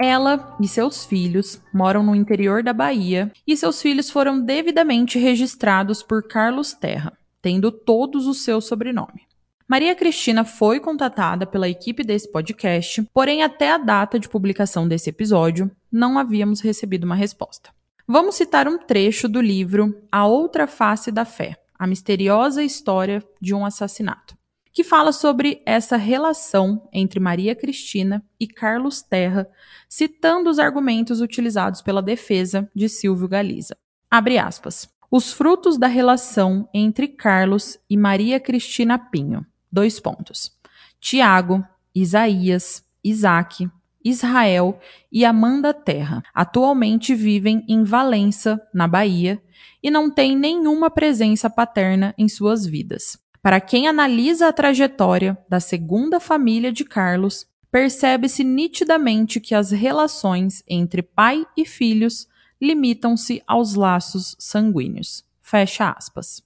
Ela e seus filhos moram no interior da Bahia e seus filhos foram devidamente registrados por Carlos Terra, tendo todos o seu sobrenome. Maria Cristina foi contatada pela equipe desse podcast, porém, até a data de publicação desse episódio, não havíamos recebido uma resposta. Vamos citar um trecho do livro A Outra Face da Fé A Misteriosa História de um Assassinato, que fala sobre essa relação entre Maria Cristina e Carlos Terra, citando os argumentos utilizados pela defesa de Silvio Galiza. Abre aspas. Os frutos da relação entre Carlos e Maria Cristina Pinho. Dois pontos. Tiago, Isaías, Isaac, Israel e Amanda Terra. Atualmente vivem em Valença, na Bahia, e não têm nenhuma presença paterna em suas vidas. Para quem analisa a trajetória da segunda família de Carlos, percebe-se nitidamente que as relações entre pai e filhos limitam-se aos laços sanguíneos. Fecha aspas.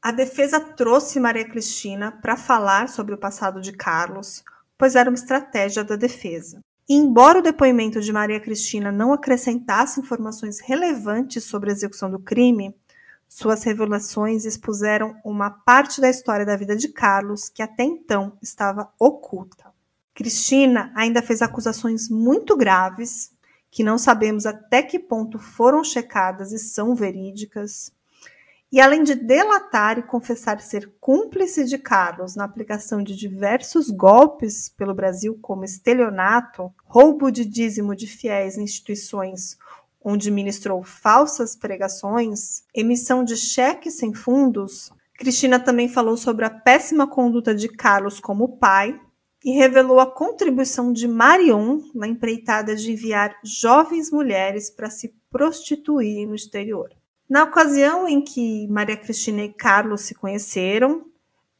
A defesa trouxe Maria Cristina para falar sobre o passado de Carlos, pois era uma estratégia da defesa. E embora o depoimento de Maria Cristina não acrescentasse informações relevantes sobre a execução do crime, suas revelações expuseram uma parte da história da vida de Carlos que até então estava oculta. Cristina ainda fez acusações muito graves, que não sabemos até que ponto foram checadas e são verídicas, e além de delatar e confessar ser cúmplice de Carlos na aplicação de diversos golpes pelo Brasil, como estelionato, roubo de dízimo de fiéis em instituições onde ministrou falsas pregações, emissão de cheques sem fundos, Cristina também falou sobre a péssima conduta de Carlos como pai e revelou a contribuição de Marion na empreitada de enviar jovens mulheres para se prostituírem no exterior. Na ocasião em que Maria Cristina e Carlos se conheceram,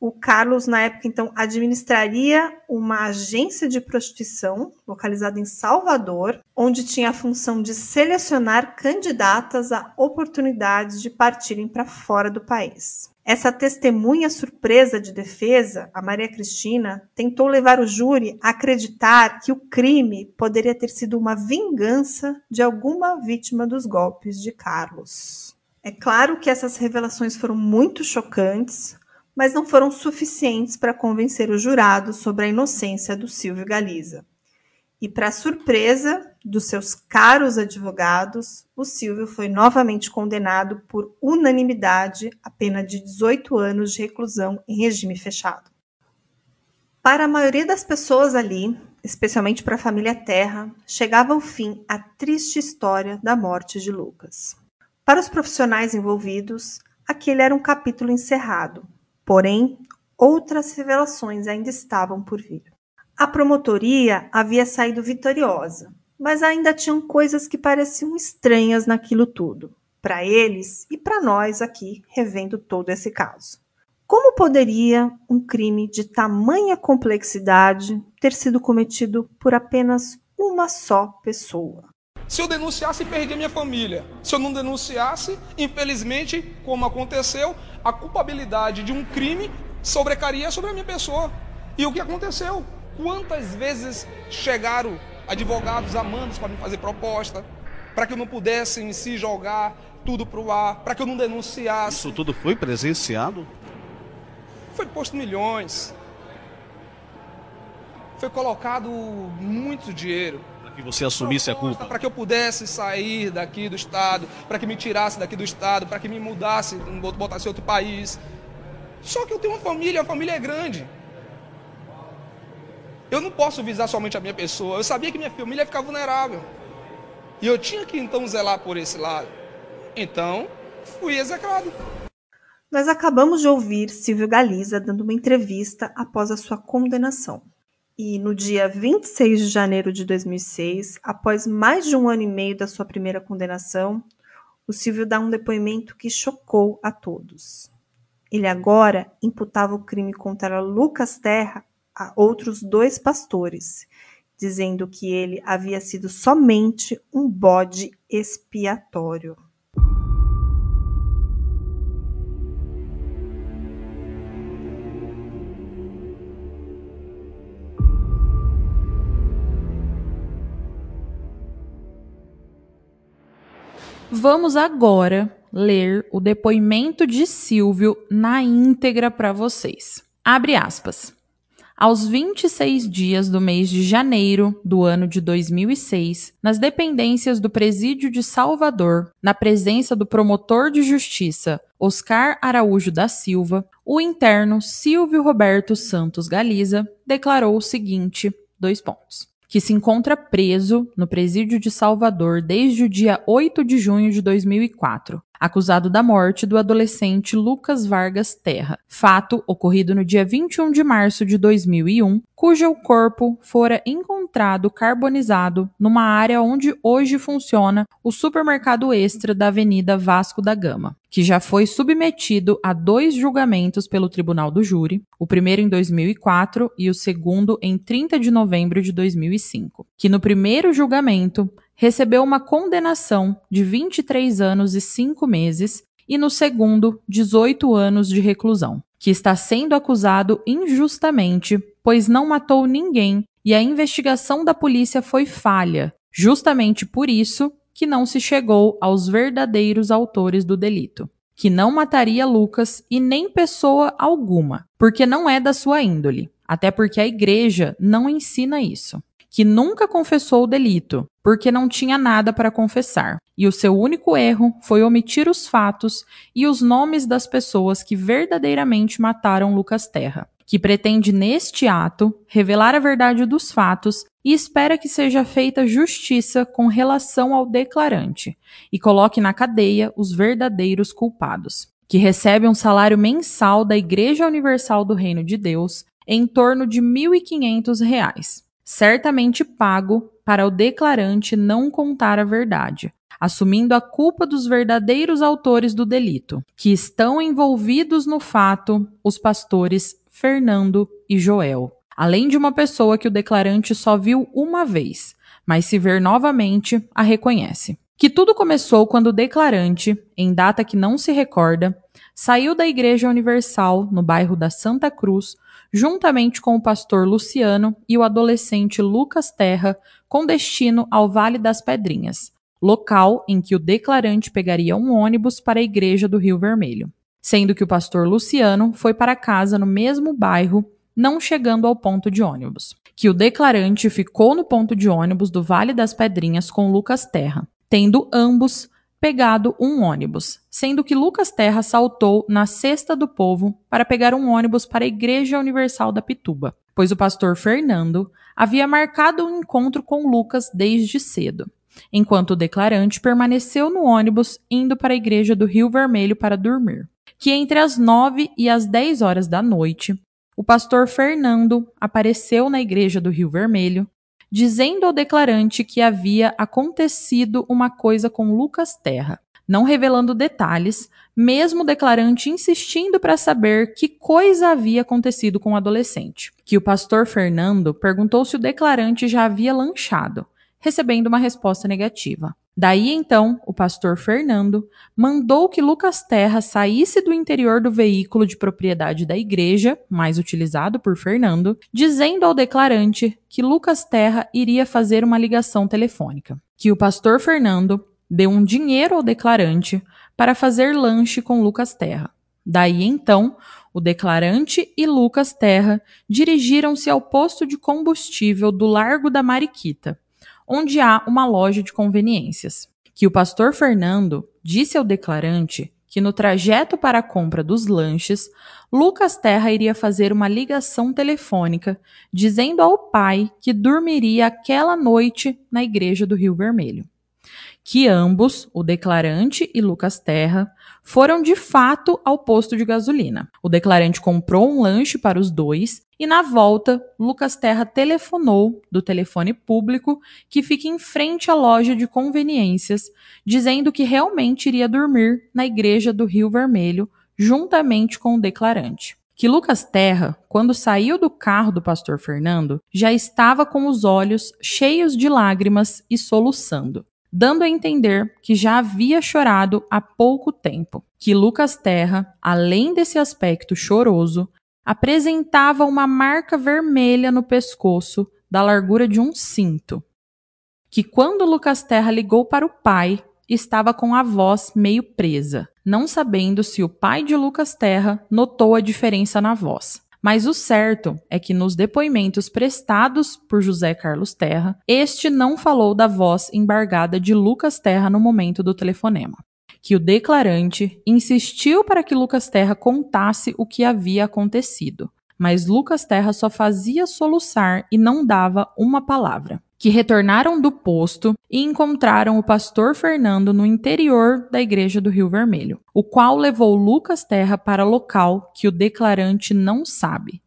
o Carlos, na época, então, administraria uma agência de prostituição localizada em Salvador, onde tinha a função de selecionar candidatas a oportunidades de partirem para fora do país. Essa testemunha surpresa de defesa, a Maria Cristina, tentou levar o júri a acreditar que o crime poderia ter sido uma vingança de alguma vítima dos golpes de Carlos. É claro que essas revelações foram muito chocantes, mas não foram suficientes para convencer o jurado sobre a inocência do Silvio Galiza. E, para surpresa dos seus caros advogados, o Silvio foi novamente condenado por unanimidade a pena de 18 anos de reclusão em regime fechado. Para a maioria das pessoas ali, especialmente para a família Terra, chegava ao fim a triste história da morte de Lucas. Para os profissionais envolvidos, aquele era um capítulo encerrado, porém, outras revelações ainda estavam por vir. A promotoria havia saído vitoriosa, mas ainda tinham coisas que pareciam estranhas naquilo tudo, para eles e para nós aqui revendo todo esse caso. Como poderia um crime de tamanha complexidade ter sido cometido por apenas uma só pessoa? Se eu denunciasse, perdia minha família. Se eu não denunciasse, infelizmente, como aconteceu, a culpabilidade de um crime sobrecaria sobre a minha pessoa. E o que aconteceu? Quantas vezes chegaram advogados amandos para me fazer proposta, para que eu não pudesse em si jogar tudo para o ar, para que eu não denunciasse. Isso tudo foi presenciado? Foi posto milhões. Foi colocado muito dinheiro que você assumisse a culpa? Para que eu pudesse sair daqui do estado, para que me tirasse daqui do estado, para que me mudasse, botasse em outro país. Só que eu tenho uma família, a família é grande. Eu não posso visar somente a minha pessoa. Eu sabia que minha família ia ficar vulnerável. E eu tinha que então zelar por esse lado. Então, fui execrado. Nós acabamos de ouvir Silvio Galiza dando uma entrevista após a sua condenação. E no dia 26 de janeiro de 2006, após mais de um ano e meio da sua primeira condenação, o Silvio dá um depoimento que chocou a todos. Ele agora imputava o crime contra Lucas Terra a outros dois pastores, dizendo que ele havia sido somente um bode expiatório. Vamos agora ler o depoimento de Silvio na íntegra para vocês. Abre aspas. Aos 26 dias do mês de janeiro do ano de 2006, nas dependências do Presídio de Salvador, na presença do promotor de justiça Oscar Araújo da Silva, o interno Silvio Roberto Santos Galiza declarou o seguinte: dois pontos que se encontra preso no presídio de Salvador desde o dia 8 de junho de 2004, acusado da morte do adolescente Lucas Vargas Terra, fato ocorrido no dia 21 de março de 2001, cujo corpo fora encontrado carbonizado numa área onde hoje funciona o supermercado extra da Avenida Vasco da Gama, que já foi submetido a dois julgamentos pelo Tribunal do Júri, o primeiro em 2004 e o segundo em 30 de novembro de 2005, que no primeiro julgamento recebeu uma condenação de 23 anos e 5 meses e no segundo, 18 anos de reclusão, que está sendo acusado injustamente, pois não matou ninguém e a investigação da polícia foi falha, justamente por isso que não se chegou aos verdadeiros autores do delito, que não mataria Lucas e nem pessoa alguma, porque não é da sua índole, até porque a igreja não ensina isso que nunca confessou o delito, porque não tinha nada para confessar, e o seu único erro foi omitir os fatos e os nomes das pessoas que verdadeiramente mataram Lucas Terra, que pretende neste ato revelar a verdade dos fatos e espera que seja feita justiça com relação ao declarante e coloque na cadeia os verdadeiros culpados, que recebe um salário mensal da Igreja Universal do Reino de Deus em torno de R$ 1.500 certamente pago para o declarante não contar a verdade, assumindo a culpa dos verdadeiros autores do delito, que estão envolvidos no fato os pastores Fernando e Joel, além de uma pessoa que o declarante só viu uma vez, mas se ver novamente, a reconhece. Que tudo começou quando o declarante, em data que não se recorda, saiu da Igreja Universal, no bairro da Santa Cruz, juntamente com o pastor Luciano e o adolescente Lucas Terra, com destino ao Vale das Pedrinhas, local em que o declarante pegaria um ônibus para a igreja do Rio Vermelho, sendo que o pastor Luciano foi para casa no mesmo bairro, não chegando ao ponto de ônibus. Que o declarante ficou no ponto de ônibus do Vale das Pedrinhas com Lucas Terra, tendo ambos pegado um ônibus, sendo que Lucas Terra saltou na cesta do povo para pegar um ônibus para a Igreja Universal da Pituba, pois o pastor Fernando havia marcado um encontro com Lucas desde cedo, enquanto o declarante permaneceu no ônibus indo para a Igreja do Rio Vermelho para dormir. Que entre as nove e as dez horas da noite, o pastor Fernando apareceu na Igreja do Rio Vermelho dizendo ao declarante que havia acontecido uma coisa com Lucas Terra, não revelando detalhes, mesmo o declarante insistindo para saber que coisa havia acontecido com o adolescente. Que o pastor Fernando perguntou se o declarante já havia lanchado, recebendo uma resposta negativa. Daí então, o pastor Fernando mandou que Lucas Terra saísse do interior do veículo de propriedade da igreja, mais utilizado por Fernando, dizendo ao declarante que Lucas Terra iria fazer uma ligação telefônica. Que o pastor Fernando deu um dinheiro ao declarante para fazer lanche com Lucas Terra. Daí então, o declarante e Lucas Terra dirigiram-se ao posto de combustível do Largo da Mariquita onde há uma loja de conveniências. Que o pastor Fernando disse ao declarante que no trajeto para a compra dos lanches, Lucas Terra iria fazer uma ligação telefônica dizendo ao pai que dormiria aquela noite na igreja do Rio Vermelho. Que ambos, o declarante e Lucas Terra, foram de fato ao posto de gasolina. O declarante comprou um lanche para os dois e na volta, Lucas Terra telefonou do telefone público que fica em frente à loja de conveniências, dizendo que realmente iria dormir na igreja do Rio Vermelho, juntamente com o declarante. Que Lucas Terra, quando saiu do carro do pastor Fernando, já estava com os olhos cheios de lágrimas e soluçando, dando a entender que já havia chorado há pouco tempo. Que Lucas Terra, além desse aspecto choroso, apresentava uma marca vermelha no pescoço da largura de um cinto, que quando Lucas Terra ligou para o pai, estava com a voz meio presa, não sabendo se o pai de Lucas Terra notou a diferença na voz. Mas o certo é que nos depoimentos prestados por José Carlos Terra, este não falou da voz embargada de Lucas Terra no momento do telefonema que o declarante insistiu para que Lucas Terra contasse o que havia acontecido, mas Lucas Terra só fazia soluçar e não dava uma palavra. Que retornaram do posto e encontraram o pastor Fernando no interior da igreja do Rio Vermelho, o qual levou Lucas Terra para local que o declarante não sabe.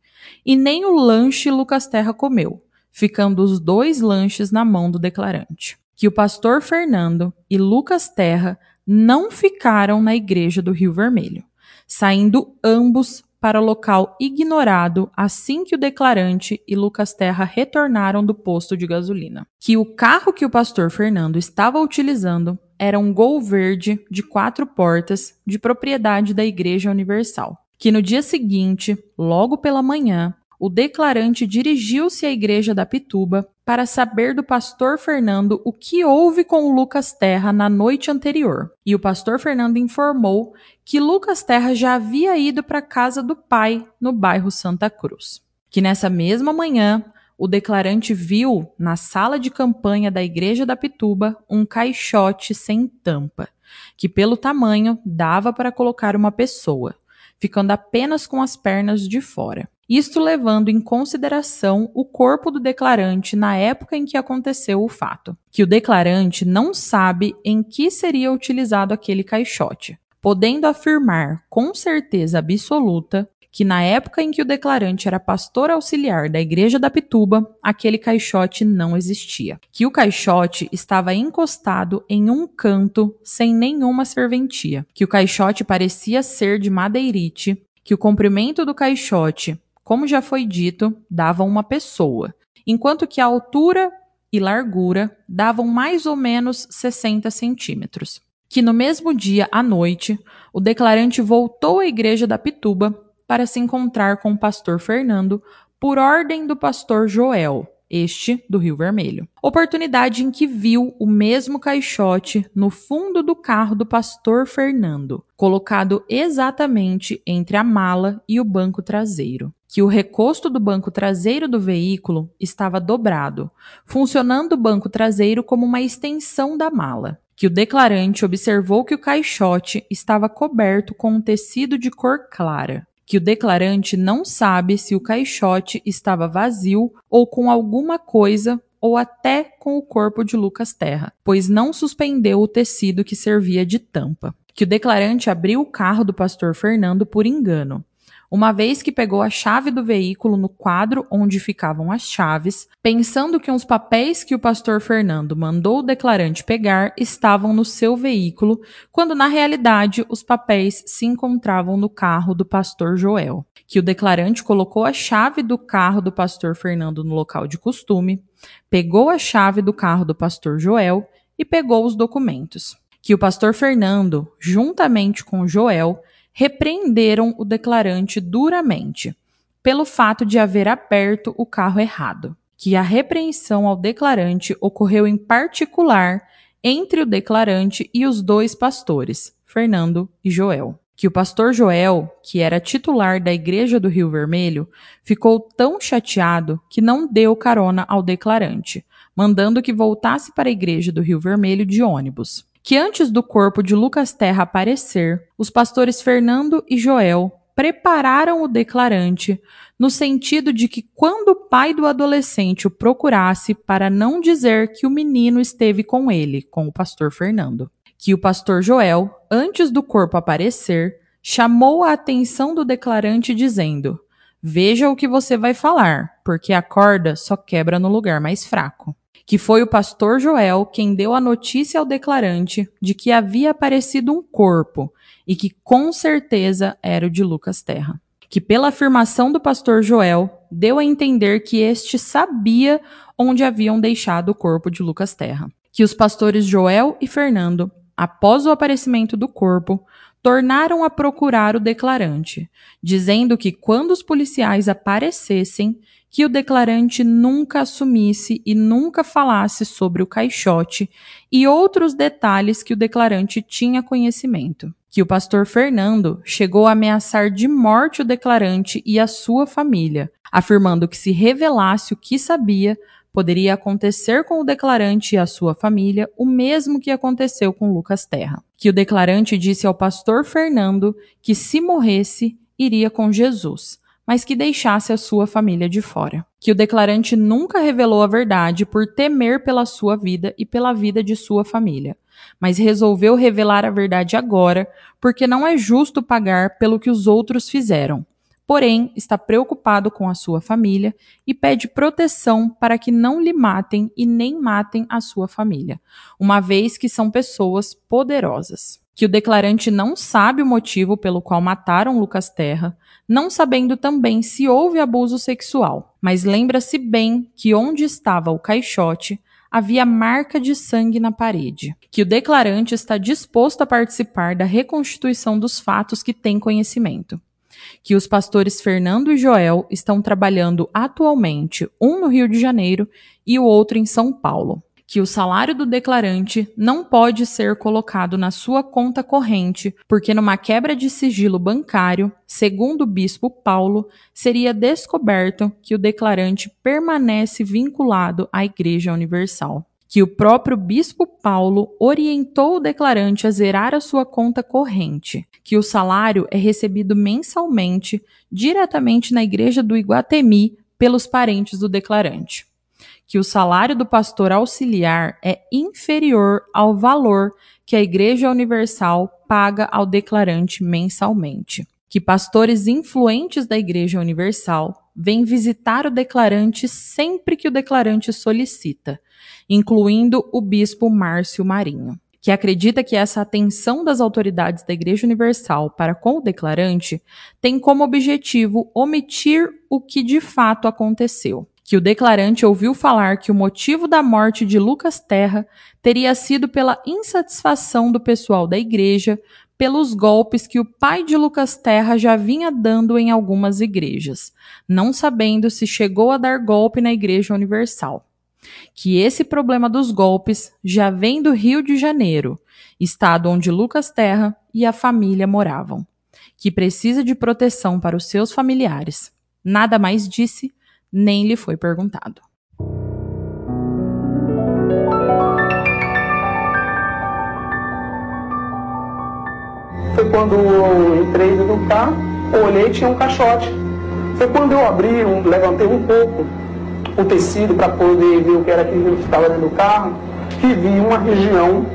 E nem o lanche Lucas Terra comeu, ficando os dois lanches na mão do declarante. Que o pastor Fernando e Lucas Terra não ficaram na igreja do Rio Vermelho, saindo ambos para o local ignorado assim que o declarante e Lucas Terra retornaram do posto de gasolina. Que o carro que o pastor Fernando estava utilizando era um Gol verde de quatro portas de propriedade da Igreja Universal. Que no dia seguinte, logo pela manhã, o declarante dirigiu-se à igreja da Pituba para saber do pastor Fernando o que houve com o Lucas Terra na noite anterior. E o pastor Fernando informou que Lucas Terra já havia ido para a casa do pai no bairro Santa Cruz. Que nessa mesma manhã, o declarante viu na sala de campanha da igreja da Pituba um caixote sem tampa, que pelo tamanho dava para colocar uma pessoa, ficando apenas com as pernas de fora isto levando em consideração o corpo do declarante na época em que aconteceu o fato, que o declarante não sabe em que seria utilizado aquele caixote, podendo afirmar com certeza absoluta que na época em que o declarante era pastor auxiliar da igreja da Pituba, aquele caixote não existia. Que o caixote estava encostado em um canto sem nenhuma serventia. Que o caixote parecia ser de madeirite. Que o comprimento do caixote como já foi dito, davam uma pessoa, enquanto que a altura e largura davam mais ou menos 60 centímetros. Que no mesmo dia à noite, o declarante voltou à igreja da Pituba para se encontrar com o pastor Fernando por ordem do pastor Joel, este do Rio Vermelho. Oportunidade em que viu o mesmo caixote no fundo do carro do pastor Fernando, colocado exatamente entre a mala e o banco traseiro. Que o recosto do banco traseiro do veículo estava dobrado, funcionando o banco traseiro como uma extensão da mala. Que o declarante observou que o caixote estava coberto com um tecido de cor clara que o declarante não sabe se o caixote estava vazio ou com alguma coisa ou até com o corpo de Lucas Terra, pois não suspendeu o tecido que servia de tampa. Que o declarante abriu o carro do pastor Fernando por engano uma vez que pegou a chave do veículo no quadro onde ficavam as chaves, pensando que os papéis que o pastor Fernando mandou o declarante pegar estavam no seu veículo, quando na realidade os papéis se encontravam no carro do pastor Joel. Que o declarante colocou a chave do carro do pastor Fernando no local de costume, pegou a chave do carro do pastor Joel e pegou os documentos. Que o pastor Fernando, juntamente com Joel, repreenderam o declarante duramente, pelo fato de haver aberto o carro errado. Que a repreensão ao declarante ocorreu em particular entre o declarante e os dois pastores, Fernando e Joel. Que o pastor Joel, que era titular da igreja do Rio Vermelho, ficou tão chateado que não deu carona ao declarante, mandando que voltasse para a igreja do Rio Vermelho de ônibus que antes do corpo de Lucas Terra aparecer, os pastores Fernando e Joel prepararam o declarante no sentido de que quando o pai do adolescente o procurasse para não dizer que o menino esteve com ele, com o pastor Fernando, que o pastor Joel, antes do corpo aparecer, chamou a atenção do declarante dizendo: Veja o que você vai falar, porque a corda só quebra no lugar mais fraco que foi o pastor Joel quem deu a notícia ao declarante de que havia aparecido um corpo e que com certeza era o de Lucas Terra. Que, pela afirmação do pastor Joel, deu a entender que este sabia onde haviam deixado o corpo de Lucas Terra. Que os pastores Joel e Fernando, após o aparecimento do corpo, tornaram a procurar o declarante, dizendo que quando os policiais aparecessem, que o declarante nunca assumisse e nunca falasse sobre o caixote e outros detalhes que o declarante tinha conhecimento. Que o pastor Fernando chegou a ameaçar de morte o declarante e a sua família, afirmando que se revelasse o que sabia, poderia acontecer com o declarante e a sua família o mesmo que aconteceu com Lucas Terra. Que o declarante disse ao pastor Fernando que se morresse, iria com Jesus mas que deixasse a sua família de fora. Que o declarante nunca revelou a verdade por temer pela sua vida e pela vida de sua família, mas resolveu revelar a verdade agora, porque não é justo pagar pelo que os outros fizeram. Porém, está preocupado com a sua família e pede proteção para que não lhe matem e nem matem a sua família, uma vez que são pessoas poderosas que o declarante não sabe o motivo pelo qual mataram Lucas Terra, não sabendo também se houve abuso sexual, mas lembra-se bem que onde estava o caixote havia marca de sangue na parede, que o declarante está disposto a participar da reconstituição dos fatos que tem conhecimento, que os pastores Fernando e Joel estão trabalhando atualmente, um no Rio de Janeiro e o outro em São Paulo, que o salário do declarante não pode ser colocado na sua conta corrente, porque numa quebra de sigilo bancário, segundo o bispo Paulo, seria descoberto que o declarante permanece vinculado à Igreja Universal. Que o próprio bispo Paulo orientou o declarante a zerar a sua conta corrente, que o salário é recebido mensalmente diretamente na igreja do Iguatemi pelos parentes do declarante que o salário do pastor auxiliar é inferior ao valor que a Igreja Universal paga ao declarante mensalmente. Que pastores influentes da Igreja Universal vêm visitar o declarante sempre que o declarante solicita, incluindo o bispo Márcio Marinho que acredita que essa atenção das autoridades da Igreja Universal para com o declarante tem como objetivo omitir o que de fato aconteceu que o declarante ouviu falar que o motivo da morte de Lucas Terra teria sido pela insatisfação do pessoal da igreja pelos golpes que o pai de Lucas Terra já vinha dando em algumas igrejas, não sabendo se chegou a dar golpe na Igreja Universal. Que esse problema dos golpes já vem do Rio de Janeiro, estado onde Lucas Terra e a família moravam, que precisa de proteção para os seus familiares. Nada mais disse nem lhe foi perguntado. Foi quando eu entrei no carro, olhei tinha um caixote. Foi quando eu abri, um, levantei um pouco o tecido para poder ver o que era aquilo que estava dentro do carro, que vi uma região,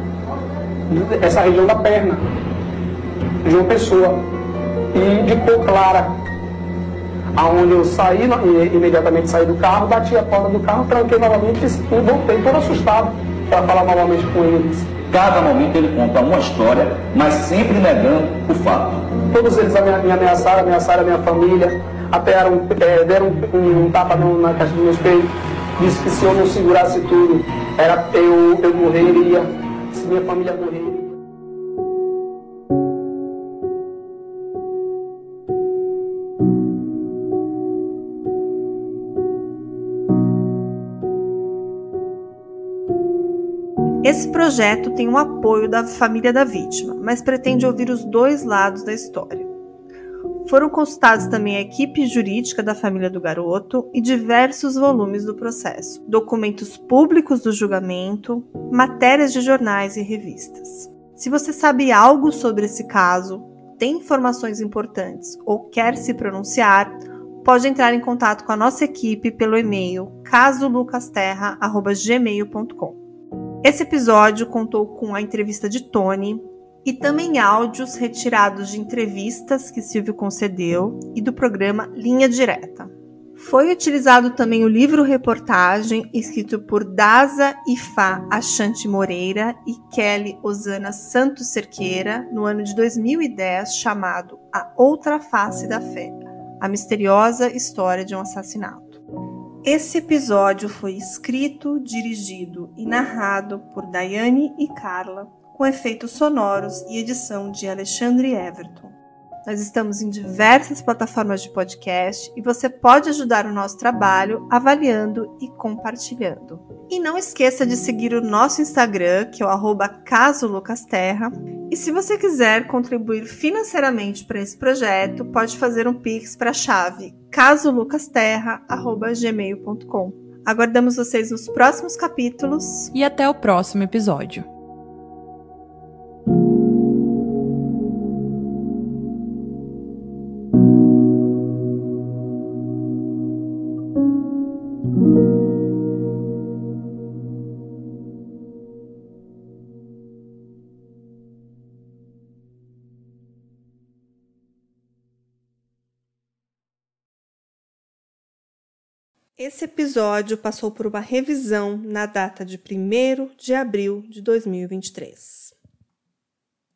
essa região da perna, de uma pessoa, e de cor clara, aonde eu saí, imediatamente saí do carro, bati a porta do carro, tranquei novamente e voltei todo assustado para falar novamente com eles. Cada momento ele conta uma história, mas sempre negando o fato. Todos eles me ameaçaram, ameaçaram a minha família, até eram, é, deram um, um tapa na caixa do meu espelho, disse que se eu não segurasse tudo, era, eu, eu morreria, se minha família morreria. Esse projeto tem o apoio da família da vítima, mas pretende ouvir os dois lados da história. Foram consultados também a equipe jurídica da família do garoto e diversos volumes do processo, documentos públicos do julgamento, matérias de jornais e revistas. Se você sabe algo sobre esse caso, tem informações importantes ou quer se pronunciar, pode entrar em contato com a nossa equipe pelo e-mail casolucasterra.gmail.com. Esse episódio contou com a entrevista de Tony e também áudios retirados de entrevistas que Silvio concedeu e do programa Linha Direta. Foi utilizado também o livro-reportagem escrito por Daza Ifá Achante Moreira e Kelly Osana Santos Cerqueira no ano de 2010, chamado A Outra Face da Fé A Misteriosa História de um Assassinato. Esse episódio foi escrito, dirigido e narrado por Daiane e Carla, com efeitos sonoros e edição de Alexandre Everton. Nós estamos em diversas plataformas de podcast e você pode ajudar o nosso trabalho avaliando e compartilhando. E não esqueça de seguir o nosso Instagram, que é o casolucasterra. E se você quiser contribuir financeiramente para esse projeto, pode fazer um pix para a chave casolucasterra.gmail.com. Aguardamos vocês nos próximos capítulos. E até o próximo episódio. Esse episódio passou por uma revisão na data de 1 de abril de 2023.